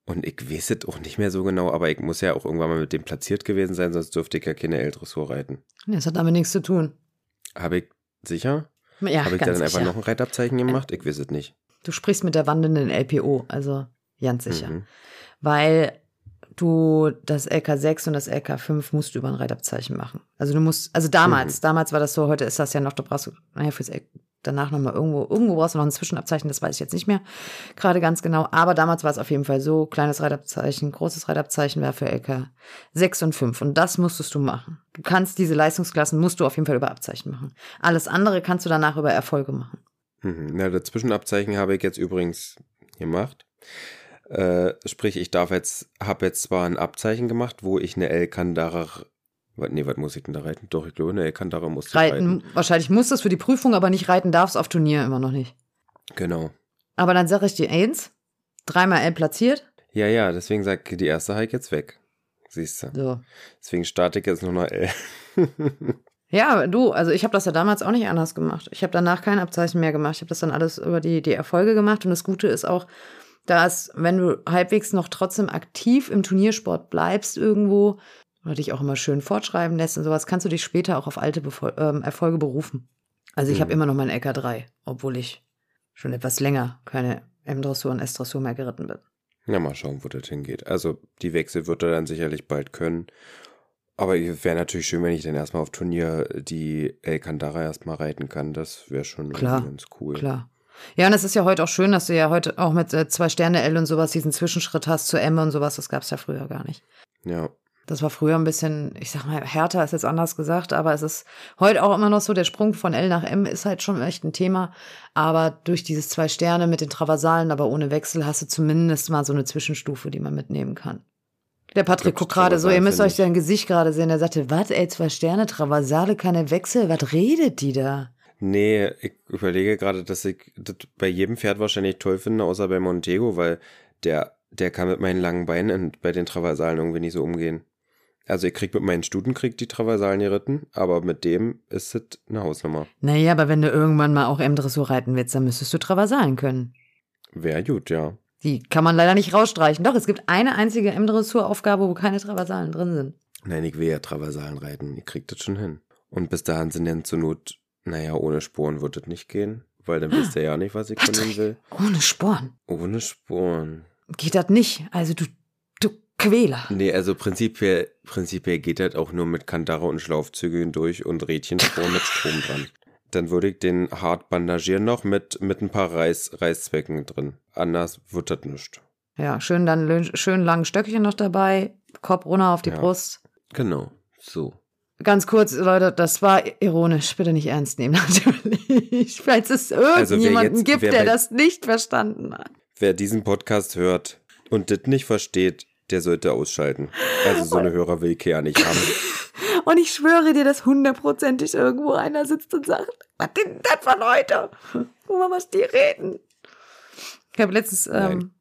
Und ich weiß es auch nicht mehr so genau, aber ich muss ja auch irgendwann mal mit dem platziert gewesen sein, sonst dürfte ich ja keine L-Dressur reiten. Das hat damit nichts zu tun. Habe ich sicher? Ja, Habe ich ganz dann einfach sicher. noch ein Reitabzeichen gemacht? Ich weiß es nicht. Du sprichst mit der wandelnden LPO, also ganz sicher. Mhm. Weil du das LK6 und das LK5 musst du über ein Reitabzeichen machen. Also du musst, also damals, damals war das so, heute ist das ja noch, du brauchst, naja, fürs danach nochmal irgendwo, irgendwo brauchst du noch ein Zwischenabzeichen, das weiß ich jetzt nicht mehr gerade ganz genau. Aber damals war es auf jeden Fall so, kleines Reitabzeichen, großes Reitabzeichen wäre für LK 6 und 5. Und das musstest du machen. Du kannst diese Leistungsklassen, musst du auf jeden Fall über Abzeichen machen. Alles andere kannst du danach über Erfolge machen. Mhm. Na, das Zwischenabzeichen habe ich jetzt übrigens gemacht. Äh, sprich, ich darf jetzt, habe jetzt zwar ein Abzeichen gemacht, wo ich eine El-Kandara, was- nee, was muss ich denn da reiten? Doch, ich glaube, eine El-Kandara muss ich Reiten, reiten. wahrscheinlich musst du es für die Prüfung, aber nicht reiten darfst auf Turnier immer noch nicht. Genau. Aber dann sage ich dir eins, dreimal L platziert. Ja, ja, deswegen sag ich, die erste ich jetzt weg. Siehst du. So. Deswegen starte ich jetzt nur noch L. Ja, du, also ich habe das ja damals auch nicht anders gemacht. Ich habe danach kein Abzeichen mehr gemacht. Ich habe das dann alles über die, die Erfolge gemacht. Und das Gute ist auch, dass, wenn du halbwegs noch trotzdem aktiv im Turniersport bleibst irgendwo oder dich auch immer schön fortschreiben lässt und sowas, kannst du dich später auch auf alte Befol ähm, Erfolge berufen. Also ich Mhm. habe immer noch mein LK3, obwohl ich schon etwas länger keine M-Dressur und S-Dressur mehr geritten bin. Ja, mal schauen, wo das hingeht. Also, die Wechsel wird er dann sicherlich bald können. Aber es wäre natürlich schön, wenn ich dann erstmal auf Turnier die El Kandara erstmal reiten kann. Das wäre schon Klar, ganz cool. Klar. Ja, und es ist ja heute auch schön, dass du ja heute auch mit äh, zwei Sterne L und sowas diesen Zwischenschritt hast zu M und sowas. Das gab es ja früher gar nicht. Ja. Das war früher ein bisschen, ich sag mal, härter ist jetzt anders gesagt, aber es ist heute auch immer noch so, der Sprung von L nach M ist halt schon echt ein Thema. Aber durch dieses zwei Sterne mit den Traversalen, aber ohne Wechsel, hast du zumindest mal so eine Zwischenstufe, die man mitnehmen kann. Der Patrick guckt gerade so, ihr müsst euch sein Gesicht gerade sehen. Der sagte, was, ey, zwei Sterne, Traversale, keine Wechsel, was redet die da? Nee, ich überlege gerade, dass ich das bei jedem Pferd wahrscheinlich toll finde, außer bei Montego, weil der, der kann mit meinen langen Beinen und bei den Traversalen irgendwie nicht so umgehen. Also ich krieg mit meinen Stutenkrieg die Traversalen geritten, aber mit dem ist es eine Hausnummer. Naja, aber wenn du irgendwann mal auch M-Dressur reiten willst, dann müsstest du Traversalen können. Wäre gut, ja. Die kann man leider nicht rausstreichen. Doch, es gibt eine einzige M-Dressur-Aufgabe, wo keine Traversalen drin sind. Nein, ich will ja Traversalen reiten. Ich krieg das schon hin. Und bis dahin sind dann zur Not, naja, ohne Sporen wird das nicht gehen, weil dann wisst ihr ja nicht, was ich von ihm will. Ohne Sporn. Ohne Sporen. Geht das nicht. Also du Quäler. Nee, also prinzipiell, prinzipiell geht das auch nur mit Kandare und Schlaufzügeln durch und Rädchensporen mit Strom dran. Dann würde ich den hart bandagieren noch mit, mit ein paar Reiß, Reißzwecken drin. Anders wird das nicht. Ja, schön dann schön langen Stöckchen noch dabei, Kopf runter auf die Ja. Brust. Genau, so. Ganz kurz, Leute, das war ironisch. Bitte nicht ernst nehmen, natürlich. Falls es irgendjemanden jetzt- gibt, der bei- das nicht verstanden hat. Wer diesen Podcast hört und das nicht versteht, der sollte ausschalten. Also so eine Hörer will ja nicht haben. Und ich schwöre dir, dass hundertprozentig irgendwo einer sitzt und sagt, was denn das von heute? Guck mal, was die reden. Ich habe letztens, ähm, Nein.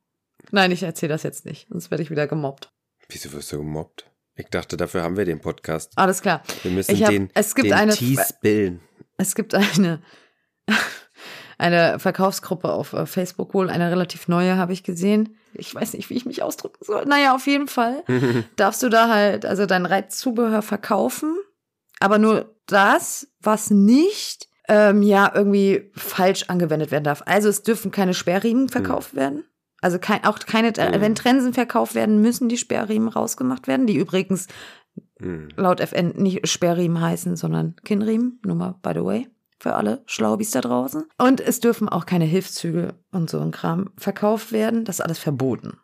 nein, ich erzähle das jetzt nicht, sonst werde ich wieder gemobbt. Wieso wirst du gemobbt? Ich dachte, dafür haben wir den Podcast. Alles klar. Wir müssen hab- den, es gibt den eine-. Es gibt eine, eine Verkaufsgruppe auf äh, Facebook, wohl eine relativ neue, habe ich gesehen. Ich weiß nicht, wie ich mich ausdrücken soll. Naja, auf jeden Fall darfst du da halt also dein Reitzubehör verkaufen, aber nur das, was nicht ähm, ja irgendwie falsch angewendet werden darf. Also es dürfen keine Sperrriemen verkauft werden. Also kein, auch keine, äh, Hm. wenn Trensen verkauft werden, müssen die Sperrriemen rausgemacht werden, die übrigens Hm. laut FN nicht Sperrriemen heißen, sondern Kinnriemen, nur mal by the way. Für alle Schlaubis da draußen. Und es dürfen auch keine Hilfszüge und so ein Kram verkauft werden. Das ist alles verboten.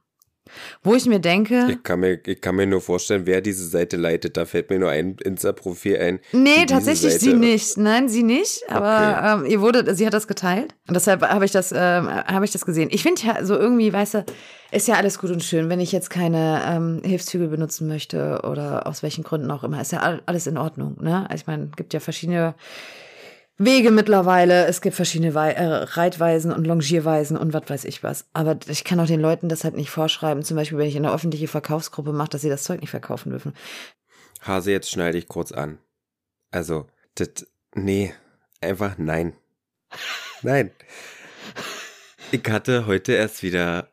Wo ich mir denke. Ich kann mir, ich kann mir nur vorstellen, wer diese Seite leitet. Da fällt mir nur ein Insta-Profil ein. Nee, tatsächlich Seite sie nicht. Nein, sie nicht. Aber okay. ähm, ihr wurde, sie hat das geteilt. Und deshalb habe ich das, ähm, habe ich das gesehen. Ich finde ja so irgendwie, weißt du, ist ja alles gut und schön, wenn ich jetzt keine ähm, Hilfszüge benutzen möchte oder aus welchen Gründen auch immer. Ist ja alles in Ordnung. Ne? Also ich meine, gibt ja verschiedene Wege mittlerweile. Es gibt verschiedene Wei äh, Reitweisen und Longierweisen und was weiß ich was. Aber ich kann auch den Leuten das halt nicht vorschreiben. Zum Beispiel, wenn ich in eine öffentliche Verkaufsgruppe mache, dass sie das Zeug nicht verkaufen dürfen. Hase, jetzt schneide ich kurz an. Also, das, nee, einfach nein. Nein. Ich hatte heute erst wieder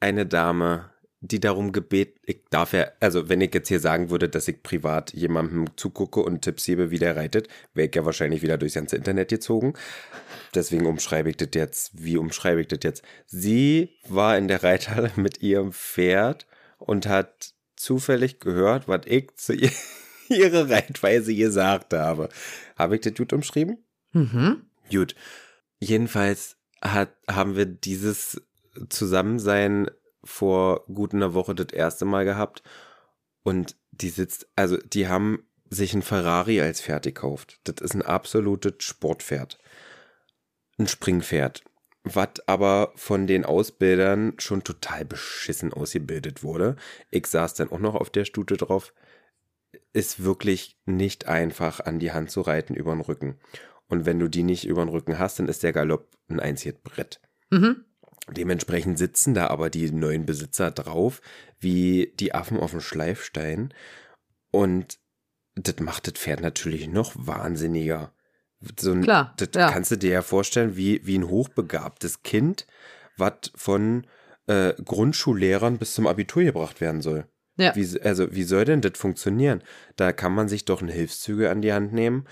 eine Dame, die darum gebet, ich darf ja, also wenn ich jetzt hier sagen würde, dass ich privat jemandem zugucke und Tipps gebe, wie der reitet, wäre ich ja wahrscheinlich wieder durchs ganze Internet gezogen. Deswegen umschreibe ich das jetzt. Wie umschreibe ich das jetzt? Sie war in der Reithalle mit ihrem Pferd und hat zufällig gehört, was ich zu ihr, ihrer Reitweise gesagt habe. Habe ich das gut umschrieben? Mhm. Gut. Jedenfalls hat, haben wir dieses Zusammensein vor gut einer Woche das erste Mal gehabt und die sitzt, also die haben sich ein Ferrari als Pferd gekauft. Das ist ein absolutes Sportpferd. Ein Springpferd. Was aber von den Ausbildern schon total beschissen ausgebildet wurde. Ich saß dann auch noch auf der Stute drauf. Ist wirklich nicht einfach an die Hand zu reiten über den Rücken. Und wenn du die nicht über den Rücken hast, dann ist der Galopp ein einziges Brett. Mhm. Dementsprechend sitzen da aber die neuen Besitzer drauf, wie die Affen auf dem Schleifstein. Und das macht das Pferd natürlich noch wahnsinniger. So ein, Klar, das ja. kannst du dir ja vorstellen, wie, wie ein hochbegabtes Kind, was von äh, Grundschullehrern bis zum Abitur gebracht werden soll. Ja. Wie, also, wie soll denn das funktionieren? Da kann man sich doch ein Hilfszüge an die Hand nehmen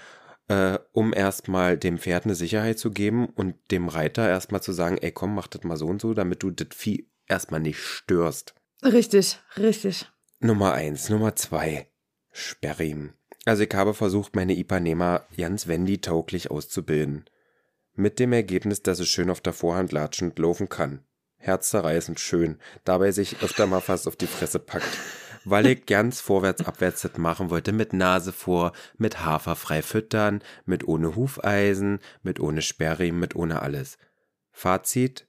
äh, um erstmal dem Pferd eine Sicherheit zu geben und dem Reiter erstmal zu sagen, ey komm, mach das mal so und so, damit du das Vieh erstmal nicht störst. Richtig, richtig. Nummer eins. Nummer zwei. Sperrim. Also ich habe versucht, meine Ipanema ganz Wendy-tauglich auszubilden. Mit dem Ergebnis, dass es schön auf der Vorhand latschend laufen kann. Herzzerreißend schön, dabei sich öfter mal fast auf die Fresse packt weil ich ganz vorwärts, abwärts das machen wollte, mit Nase vor, mit Hafer frei füttern, mit ohne Hufeisen, mit ohne Sperrriemen, mit ohne alles. Fazit,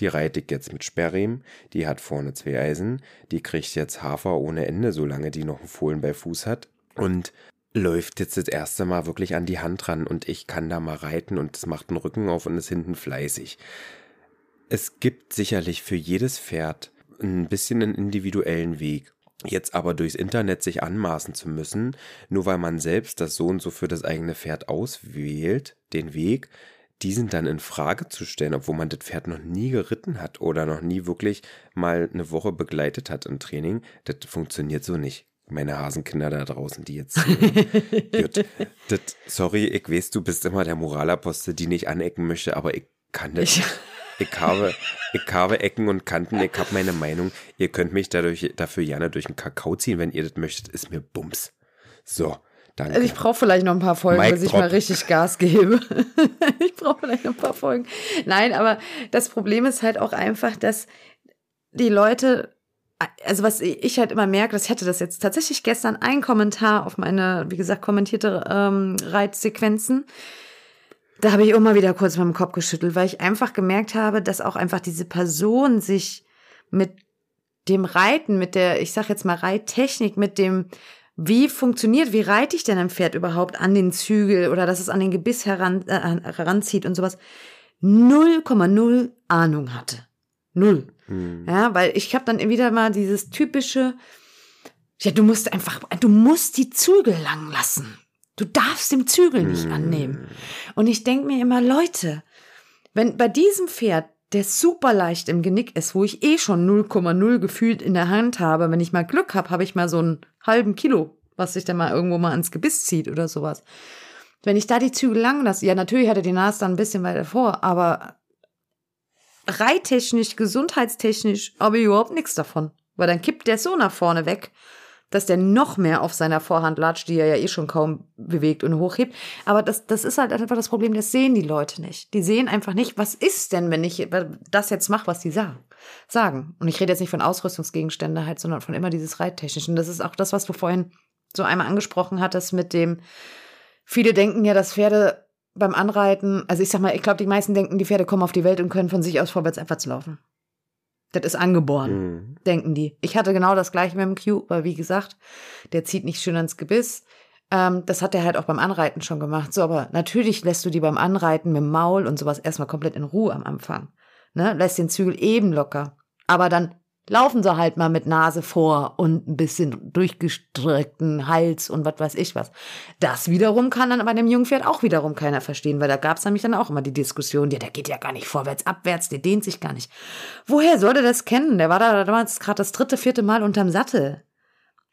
die reite ich jetzt mit Sperrriemen, die hat vorne zwei Eisen, die kriegt jetzt Hafer ohne Ende, solange die noch einen Fohlen bei Fuß hat und läuft jetzt das erste Mal wirklich an die Hand ran und ich kann da mal reiten und es macht den Rücken auf und ist hinten fleißig. Es gibt sicherlich für jedes Pferd ein bisschen einen individuellen Weg. Jetzt aber durchs Internet sich anmaßen zu müssen, nur weil man selbst das so und so für das eigene Pferd auswählt, den Weg, diesen dann in Frage zu stellen, obwohl man das Pferd noch nie geritten hat oder noch nie wirklich mal eine Woche begleitet hat im Training, das funktioniert so nicht. Meine Hasenkinder da draußen, die jetzt. Gut, das, sorry, ich weiß, du bist immer der Moralapostel, die nicht anecken möchte, aber ich kann das. Ich habe, ich habe Ecken und Kanten, ich habe meine Meinung. Ihr könnt mich dadurch, dafür gerne durch den Kakao ziehen, wenn ihr das möchtet, ist mir Bums. So, danke. Also ich brauche vielleicht noch ein paar Folgen, Mic bis ich drop. mal richtig Gas gebe. ich brauche vielleicht noch ein paar Folgen. Nein, aber das Problem ist halt auch einfach, dass die Leute, also was ich halt immer merke, dass ich hatte das jetzt tatsächlich gestern ein Kommentar auf meine, wie gesagt, kommentierte ähm, Reitsequenzen. Da habe ich immer wieder kurz mit dem Kopf geschüttelt, weil ich einfach gemerkt habe, dass auch einfach diese Person sich mit dem Reiten, mit der, ich sag jetzt mal Reittechnik, mit dem, wie funktioniert, wie reite ich denn ein Pferd überhaupt an den Zügel oder dass es an den Gebiss heran, äh, heranzieht und sowas, 0,0 Ahnung hatte. Null. Hm. Ja, weil ich habe dann wieder mal dieses typische, ja, du musst einfach, du musst die Zügel lang lassen. Du darfst den Zügel nicht Hm. annehmen. Und ich denk mir immer, Leute, wenn bei diesem Pferd, der super leicht im Genick ist, wo ich eh schon 0,0 gefühlt in der Hand habe, wenn ich mal Glück habe, habe ich mal so einen halben Kilo, was sich dann mal irgendwo mal ans Gebiss zieht oder sowas. Wenn ich da die Zügel lang lasse, ja, natürlich hat er die Nase dann ein bisschen weiter vor, aber reittechnisch, gesundheitstechnisch habe ich überhaupt nichts davon. Weil dann kippt der so nach vorne weg. Dass der noch mehr auf seiner Vorhand latscht, die er ja eh schon kaum bewegt und hochhebt. Aber das, das ist halt einfach das Problem, das sehen die Leute nicht. Die sehen einfach nicht, was ist denn, wenn ich das jetzt mache, was die sagen. sagen. Und ich rede jetzt nicht von Ausrüstungsgegenstände halt, sondern von immer dieses Reittechnischen. Das ist auch das, was du vorhin so einmal angesprochen hattest mit dem, viele denken ja, dass Pferde beim Anreiten, also ich sag mal, ich glaube, die meisten denken, die Pferde kommen auf die Welt und können von sich aus vorwärts einfach laufen. Das ist angeboren, mhm. denken die. Ich hatte genau das gleiche mit dem Q, weil wie gesagt, der zieht nicht schön ans Gebiss. Ähm, das hat er halt auch beim Anreiten schon gemacht. So, aber natürlich lässt du die beim Anreiten mit dem Maul und sowas erstmal komplett in Ruhe am Anfang. Ne? Lässt den Zügel eben locker. Aber dann laufen sie halt mal mit Nase vor und ein bisschen durchgestreckten Hals und was weiß ich was. Das wiederum kann dann bei dem jungen Pferd auch wiederum keiner verstehen, weil da gab es nämlich dann auch immer die Diskussion, ja, der geht ja gar nicht vorwärts, abwärts, der dehnt sich gar nicht. Woher soll der das kennen? Der war da damals gerade das dritte, vierte Mal unterm Sattel.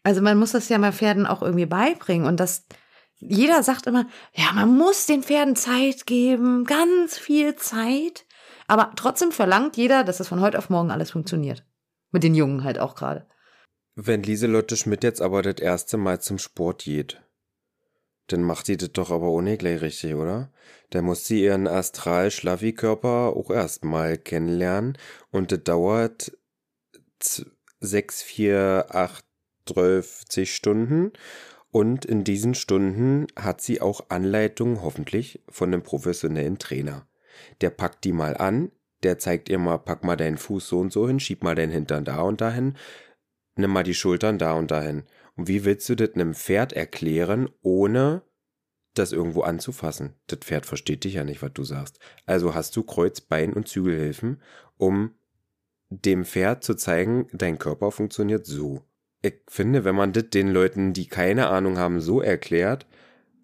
Also man muss das ja mal Pferden auch irgendwie beibringen und das, jeder sagt immer, ja, man muss den Pferden Zeit geben, ganz viel Zeit. Aber trotzdem verlangt jeder, dass es von heute auf morgen alles funktioniert. Mit den Jungen halt auch gerade. Wenn Lieselotte Schmidt jetzt aber das erste Mal zum Sport geht, dann macht sie das doch aber ohne gleich richtig, oder? Dann muss sie ihren astral-Schlaffi-Körper auch erstmal kennenlernen und das dauert sechs, vier, acht, zwölf, zig Stunden und in diesen Stunden hat sie auch Anleitungen hoffentlich von einem professionellen Trainer. Der packt die mal an, der zeigt ihr mal, pack mal deinen Fuß so und so hin, schieb mal deinen Hintern da und dahin, nimm mal die Schultern da und dahin. Und wie willst du das einem Pferd erklären, ohne das irgendwo anzufassen? Das Pferd versteht dich ja nicht, was du sagst. Also hast du Kreuz, Bein und Zügelhilfen, um dem Pferd zu zeigen, dein Körper funktioniert so. Ich finde, wenn man das den Leuten, die keine Ahnung haben, so erklärt,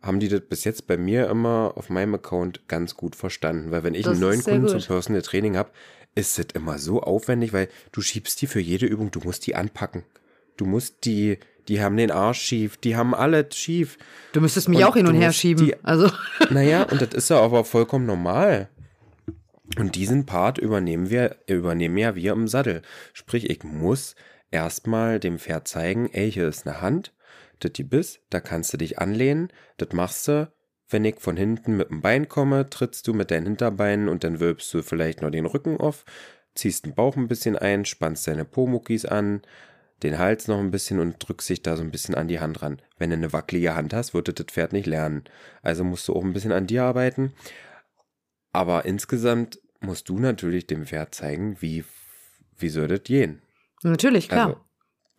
haben die das bis jetzt bei mir immer auf meinem Account ganz gut verstanden. Weil wenn ich das einen neuen Kunden gut. zum Personal Training habe, ist das immer so aufwendig, weil du schiebst die für jede Übung, du musst die anpacken. Du musst die, die haben den Arsch schief, die haben alles schief. Du müsstest mich und auch hin und her schieben. Die, also. Naja, und das ist ja aber vollkommen normal. Und diesen Part übernehmen wir, übernehmen ja wir im Sattel. Sprich, ich muss erstmal dem Pferd zeigen, ey, hier ist eine Hand, das die bist, da kannst du dich anlehnen, das machst du. Wenn ich von hinten mit dem Bein komme, trittst du mit deinen Hinterbeinen und dann wölbst du vielleicht noch den Rücken auf, ziehst den Bauch ein bisschen ein, spannst deine Pomuckis an, den Hals noch ein bisschen und drückst dich da so ein bisschen an die Hand ran. Wenn du eine wackelige Hand hast, wird das Pferd nicht lernen. Also musst du auch ein bisschen an dir arbeiten. Aber insgesamt musst du natürlich dem Pferd zeigen, wie, wie soll das gehen. Natürlich, klar. Also,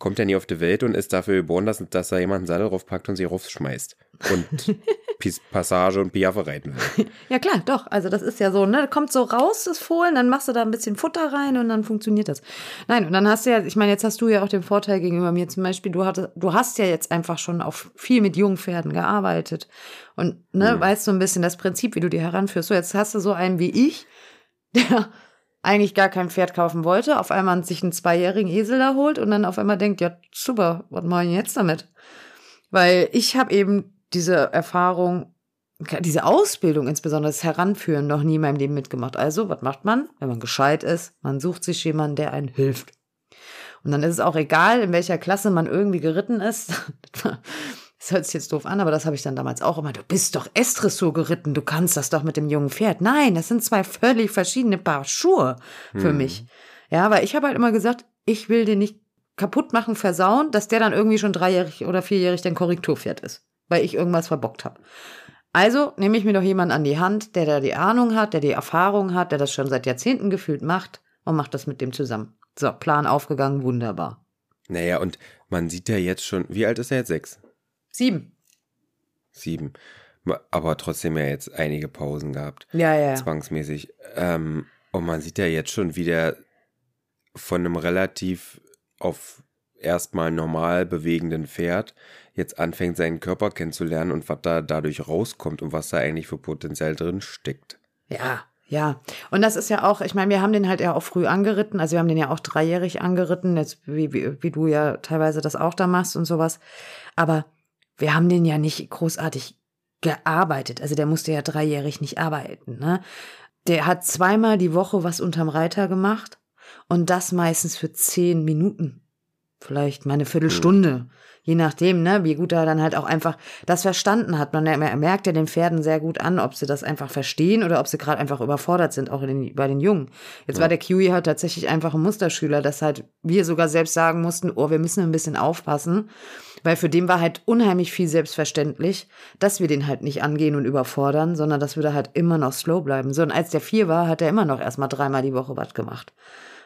kommt ja nie auf die Welt und ist dafür geboren, dass, dass da jemand einen Sattel draufpackt und sie raufschmeißt. Und Passage und Piaffe reiten will. Ja klar, doch. Also das ist ja so, ne? Kommt so raus, das Fohlen, dann machst du da ein bisschen Futter rein und dann funktioniert das. Nein, und dann hast du ja, ich meine, jetzt hast du ja auch den Vorteil gegenüber mir zum Beispiel, du, hattest, du hast ja jetzt einfach schon auf viel mit jungen Pferden gearbeitet. Und ne, mhm. weißt so ein bisschen das Prinzip, wie du die heranführst. So, jetzt hast du so einen wie ich, der eigentlich gar kein Pferd kaufen wollte, auf einmal sich einen zweijährigen Esel da holt und dann auf einmal denkt, ja, super, was mache ich jetzt damit? Weil ich habe eben diese Erfahrung, diese Ausbildung insbesondere, das Heranführen noch nie in meinem Leben mitgemacht. Also, was macht man, wenn man gescheit ist? Man sucht sich jemanden, der einen hilft. Und dann ist es auch egal, in welcher Klasse man irgendwie geritten ist. Das hört sich jetzt doof an, aber das habe ich dann damals auch immer. Du bist doch S-Dressur geritten, du kannst das doch mit dem jungen Pferd. Nein, das sind zwei völlig verschiedene Paar Schuhe für hm. mich. Ja, weil ich habe halt immer gesagt, ich will den nicht kaputt machen, versauen, dass der dann irgendwie schon dreijährig oder vierjährig dein Korrekturpferd ist, weil ich irgendwas verbockt habe. Also nehme ich mir doch jemanden an die Hand, der da die Ahnung hat, der die Erfahrung hat, der das schon seit Jahrzehnten gefühlt macht und macht das mit dem zusammen. So, Plan aufgegangen, wunderbar. Naja, und man sieht ja jetzt schon, wie alt ist er jetzt? Sechs? Sieben. Sieben. Aber trotzdem ja jetzt einige Pausen gehabt. Ja, ja. Zwangsmäßig. Ähm, und man sieht ja jetzt schon, wie der von einem relativ auf erstmal normal bewegenden Pferd jetzt anfängt, seinen Körper kennenzulernen und was da dadurch rauskommt und was da eigentlich für Potenzial drin steckt. Ja, ja, und das ist ja auch, ich meine, wir haben den halt ja auch früh angeritten, also wir haben den ja auch dreijährig angeritten, jetzt wie, wie, wie du ja teilweise das auch da machst und sowas. Aber wir haben den ja nicht großartig gearbeitet. Also der musste ja dreijährig nicht arbeiten. Ne? Der hat zweimal die Woche was unterm Reiter gemacht und das meistens für zehn Minuten. vielleicht mal eine Viertelstunde. Mhm. Je nachdem, ne, wie gut er dann halt auch einfach das verstanden hat. Man merkt ja den Pferden sehr gut an, ob sie das einfach verstehen oder ob sie gerade einfach überfordert sind, auch den, bei den Jungen. Jetzt ja. war der Kiwi halt tatsächlich einfach ein Musterschüler, dass halt wir sogar selbst sagen mussten, oh, wir müssen ein bisschen aufpassen. Weil für den war halt unheimlich viel selbstverständlich, dass wir den halt nicht angehen und überfordern, sondern dass wir da halt immer noch slow bleiben. So, und als der vier war, hat er immer noch erstmal dreimal die Woche was gemacht.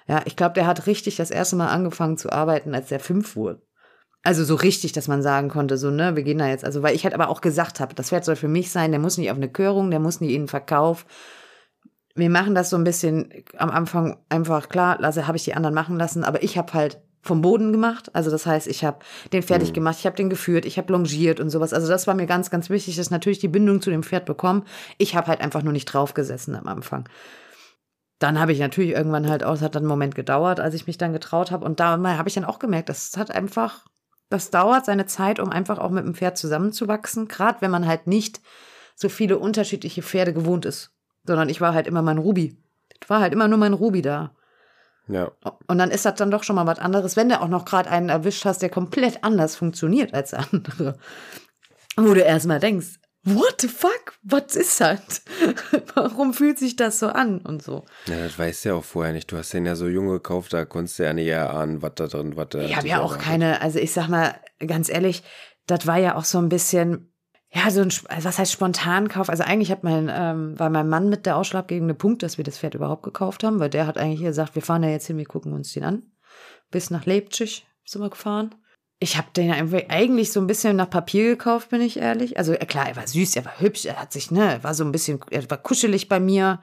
Ja, ich glaube, der hat richtig das erste Mal angefangen zu arbeiten, als der fünf wurde. Also so richtig, dass man sagen konnte, so, ne, wir gehen da jetzt. Also, weil ich halt aber auch gesagt habe, das Pferd soll für mich sein, der muss nicht auf eine Körung, der muss nicht in den Verkauf. Wir machen das so ein bisschen am Anfang einfach klar, also habe ich die anderen machen lassen, aber ich habe halt vom Boden gemacht. Also das heißt, ich habe den fertig mhm. gemacht, ich habe den geführt, ich habe longiert und sowas. Also das war mir ganz, ganz wichtig, dass natürlich die Bindung zu dem Pferd bekommen. Ich habe halt einfach nur nicht draufgesessen am Anfang. Dann habe ich natürlich irgendwann halt auch, es hat dann einen Moment gedauert, als ich mich dann getraut habe. Und da habe ich dann auch gemerkt, das hat einfach das dauert seine Zeit, um einfach auch mit dem Pferd zusammenzuwachsen. Gerade wenn man halt nicht so viele unterschiedliche Pferde gewohnt ist. Sondern ich war halt immer mein Ruby. Ich war halt immer nur mein Ruby da. Ja. Und dann ist das dann doch schon mal was anderes, wenn du auch noch gerade einen erwischt hast, der komplett anders funktioniert als der andere. Wo du erstmal denkst, what the fuck? Was ist das? Warum fühlt sich das so an und so? Ja, das weißt du ja auch vorher nicht. Du hast den ja so jung gekauft, da konntest du ja nicht erahnen, was da drin, was da. Ich habe ja auch keine, also ich sag mal ganz ehrlich, das war ja auch so ein bisschen, ja, so ein, was heißt Spontankauf? Also eigentlich hat mein, ähm, war mein Mann mit der ausschlaggebende Punkt, dass wir das Pferd überhaupt gekauft haben, weil der hat eigentlich gesagt, wir fahren da jetzt hin, wir gucken uns den an. Bis nach Leipzig sind wir gefahren ich habe den eigentlich so ein bisschen nach Papier gekauft, bin ich ehrlich. Also klar, er war süß, er war hübsch, er hat sich, ne, war so ein bisschen, er war kuschelig bei mir.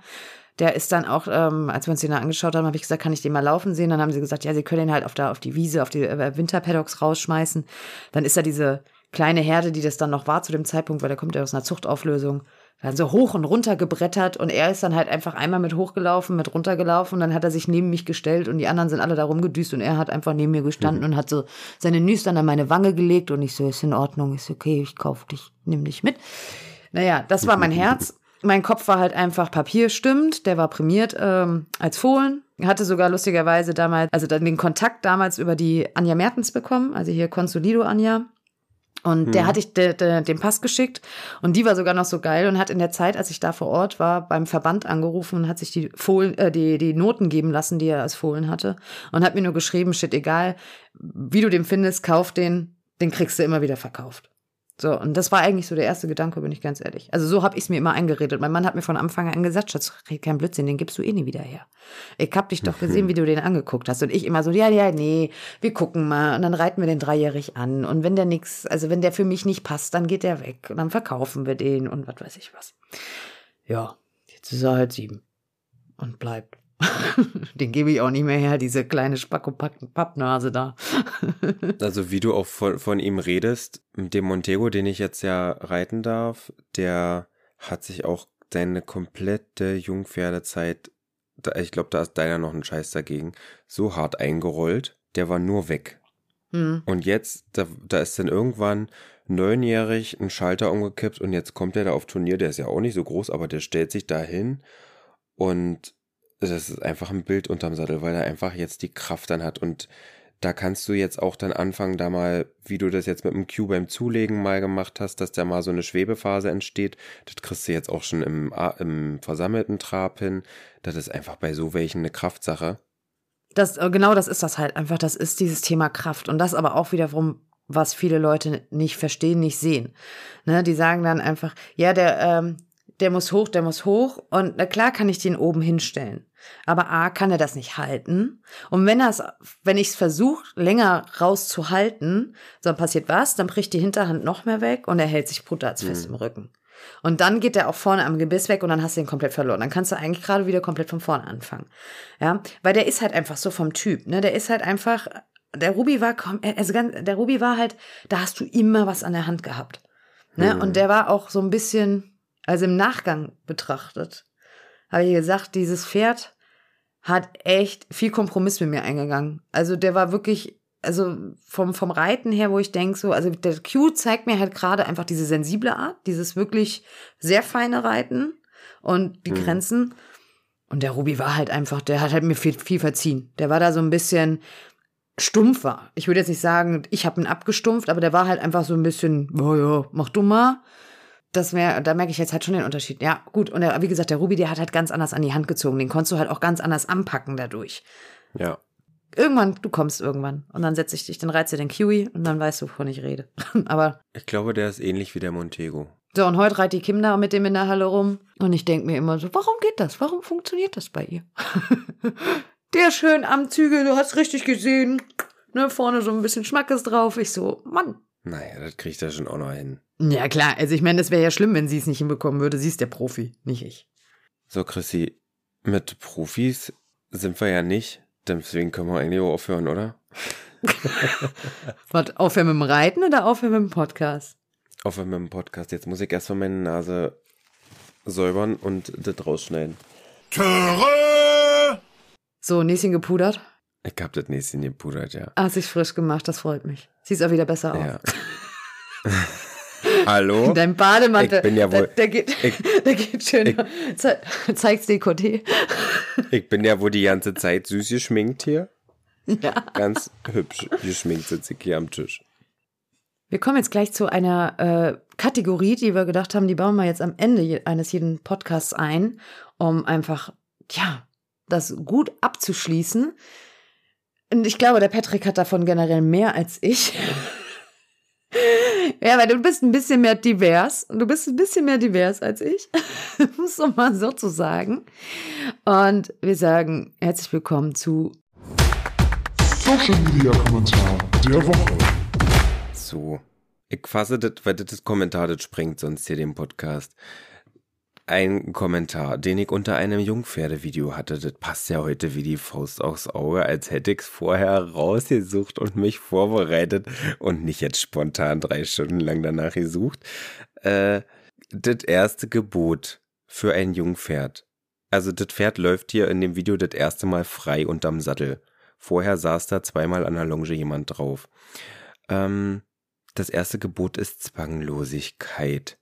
Der ist dann auch, ähm, als wir uns den da angeschaut haben, habe ich gesagt, kann ich den mal laufen sehen? Dann haben sie gesagt, ja, sie können ihn halt auf, da, auf die Wiese, auf die äh, Winterpaddocks rausschmeißen. Dann ist da diese kleine Herde, die das dann noch war zu dem Zeitpunkt, weil der kommt ja aus einer Zuchtauflösung dann so hoch und runter gebrettert und er ist dann halt einfach einmal mit hochgelaufen, mit runtergelaufen und dann hat er sich neben mich gestellt und die anderen sind alle da rumgedüst und er hat einfach neben mir gestanden mhm. und hat so seine Nüstern an meine Wange gelegt und ich so, ist in Ordnung, ist okay, ich kauf dich, nimm dich mit. Naja, das war mein Herz. Mein Kopf war halt einfach Papier stimmt, der war prämiert ähm, als Fohlen. Hatte sogar lustigerweise damals, also dann den Kontakt damals über die Anja Mertens bekommen, also hier Consolido Anja. Und hm. der hatte ich de, de, den Pass geschickt und die war sogar noch so geil und hat in der Zeit, als ich da vor Ort war, beim Verband angerufen und hat sich die Fohlen, äh, die, die Noten geben lassen, die er als Fohlen hatte und hat mir nur geschrieben, shit, egal, wie du den findest, kauf den, den kriegst du immer wieder verkauft. So, und das war eigentlich so der erste Gedanke, bin ich ganz ehrlich. Also so habe ich es mir immer eingeredet. Mein Mann hat mir von Anfang an gesagt, Schatz, red kein Blödsinn, den gibst du eh nie wieder her. Ich hab dich doch gesehen, wie du den angeguckt hast. Und ich immer so, ja, ja, nee, wir gucken mal. Und dann reiten wir den dreijährig an. Und wenn der nix, also wenn der für mich nicht passt, dann geht der weg. Und dann verkaufen wir den und was weiß ich was. Ja, jetzt ist er halt sieben. Und bleibt. Den gebe ich auch nicht mehr her, diese kleine Spacko-Pappnase da. also wie du auch von, von ihm redest, dem Montego, den ich jetzt ja reiten darf, der hat sich auch deine komplette Jungpferdezeit, ich glaube, da ist deiner noch ein Scheiß dagegen, so hart eingerollt, der war nur weg. Mhm. Und jetzt, da, da ist dann irgendwann neunjährig ein Schalter umgekippt und jetzt kommt er da auf Turnier, der ist ja auch nicht so groß, aber der stellt sich da hin und das ist einfach ein Bild unterm Sattel, weil er einfach jetzt die Kraft dann hat und da kannst du jetzt auch dann anfangen, da mal, wie du das jetzt mit dem Q beim Zulegen mal gemacht hast, dass da mal so eine Schwebephase entsteht. Das kriegst du jetzt auch schon im, im versammelten Trab hin. Das ist einfach bei so welchen eine Kraftsache. Das, äh, genau das ist das halt einfach. Das ist dieses Thema Kraft. Und das aber auch wiederum, was viele Leute nicht verstehen, nicht sehen. Ne, die sagen dann einfach, ja, der, ähm, der muss hoch, der muss hoch. Und na klar kann ich den oben hinstellen. Aber A, kann er das nicht halten. Und wenn wenn ich es versuche, länger rauszuhalten, dann passiert was, dann bricht die Hinterhand noch mehr weg und er hält sich brutatsfest mhm. im Rücken. Und dann geht er auch vorne am Gebiss weg und dann hast du ihn komplett verloren. Dann kannst du eigentlich gerade wieder komplett von vorne anfangen. Ja, weil der ist halt einfach so vom Typ, ne? Der ist halt einfach, der Ruby war, also der Ruby war halt, da hast du immer was an der Hand gehabt. Ne? Mhm. Und der war auch so ein bisschen, also im Nachgang betrachtet, habe ich gesagt, dieses Pferd hat echt viel Kompromiss mit mir eingegangen. Also der war wirklich, also vom, vom Reiten her, wo ich denke, so, also der Q zeigt mir halt gerade einfach diese sensible Art, dieses wirklich sehr feine Reiten und die mhm. Grenzen. Und der Ruby war halt einfach, der hat halt mir viel, viel verziehen. Der war da so ein bisschen, stumpf war. Ich würde jetzt nicht sagen, ich habe ihn abgestumpft, aber der war halt einfach so ein bisschen, oh ja, mach du mal. Das wär, da merke ich jetzt halt schon den Unterschied. Ja, gut. Und der, wie gesagt, der Ruby, der hat halt ganz anders an die Hand gezogen. Den konntest du halt auch ganz anders anpacken dadurch. Ja. Irgendwann, du kommst irgendwann. Und dann setze ich dich, dann reize den Kiwi und dann weißt du, wovon ich rede. aber. Ich glaube, der ist ähnlich wie der Montego. So, und heute reitet die Kim da mit dem in der Halle rum. Und ich denke mir immer so, warum geht das? Warum funktioniert das bei ihr? der schön am Zügel, du hast richtig gesehen. Ne, vorne so ein bisschen Schmackes drauf. Ich so, Mann. Naja, das kriegt er schon auch noch hin. Ja, klar. Also ich meine, das wäre ja schlimm, wenn sie es nicht hinbekommen würde. Sie ist der Profi, nicht ich. So, Chrissy, mit Profis sind wir ja nicht. Deswegen können wir eigentlich auch aufhören, oder? Was, aufhören mit dem Reiten oder aufhören mit dem Podcast? Aufhören mit dem Podcast. Jetzt muss ich erstmal meine Nase säubern und das rausschneiden. Töre! So, Näschen gepudert? Ich hab das Näschen gepudert, ja. Ah, sich frisch gemacht, das freut mich. Siehst auch wieder besser aus. Ja. Hallo? Dein Bademantel, Ich bin ja wohl- der, der, geht, ich- der geht schön, ze zeigt's Dekoté. Ich bin ja wohl die ganze Zeit süß geschminkt hier. Ja. Ganz hübsch geschminkt sitze ich hier am Tisch. Wir kommen jetzt gleich zu einer äh, Kategorie, die wir gedacht haben, die bauen wir jetzt am Ende eines jeden Podcasts ein, um einfach, ja, das gut abzuschließen. Und ich glaube, der Patrick hat davon generell mehr als ich. Ja, weil du bist ein bisschen mehr divers. Und du bist ein bisschen mehr divers als ich. Muss man mal so zu sagen. Und wir sagen herzlich willkommen zu Social Media Kommentar der Woche. So. Ich fasse das, weil das das Kommentar, das sprengt sonst hier den Podcast. Ein Kommentar, den ich unter einem Jungpferdevideo hatte, das passt ja heute wie die Faust aufs Auge, als hätte ich's vorher rausgesucht und mich vorbereitet und nicht jetzt spontan drei Stunden lang danach gesucht. Äh, das erste Gebot für ein Jungpferd. Also das Pferd läuft hier in dem Video das erste Mal frei unterm Sattel. Vorher saß da zweimal an der Longe jemand drauf. Ähm, das erste Gebot ist Zwanglosigkeit.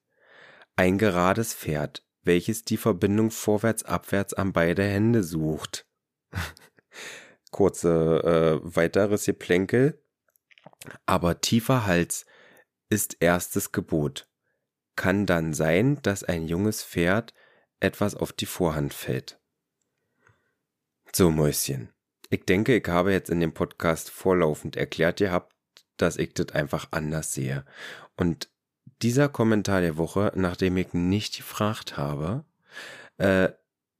Ein gerades Pferd, welches die Verbindung vorwärts-abwärts an beide Hände sucht. Kurze äh, weiteres Geplänkel. Aber tiefer Hals ist erstes Gebot. Kann dann sein, dass ein junges Pferd etwas auf die Vorhand fällt. So, Mäuschen. Ich denke, ich habe jetzt in dem Podcast vorlaufend erklärt gehabt, dass ich das einfach anders sehe. Und dieser Kommentar der Woche, nachdem ich nicht gefragt habe, äh,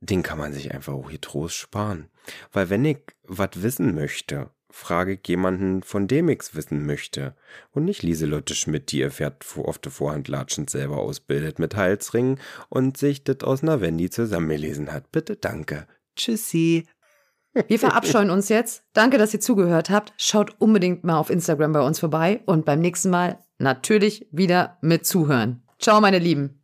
den kann man sich einfach auch getrost sparen. Weil wenn ich was wissen möchte, frage ich jemanden, von dem ich's wissen möchte. Und nicht Lieselotte Schmidt, die ihr Pferd auf der Vorhand latschend selber ausbildet mit Halsringen und sich das aus einer Wendy zusammengelesen hat. Bitte danke. Tschüssi. Wir verabscheuen uns jetzt. Danke, dass ihr zugehört habt. Schaut unbedingt mal auf Instagram bei uns vorbei und beim nächsten Mal natürlich wieder mit zuhören. Ciao, meine Lieben.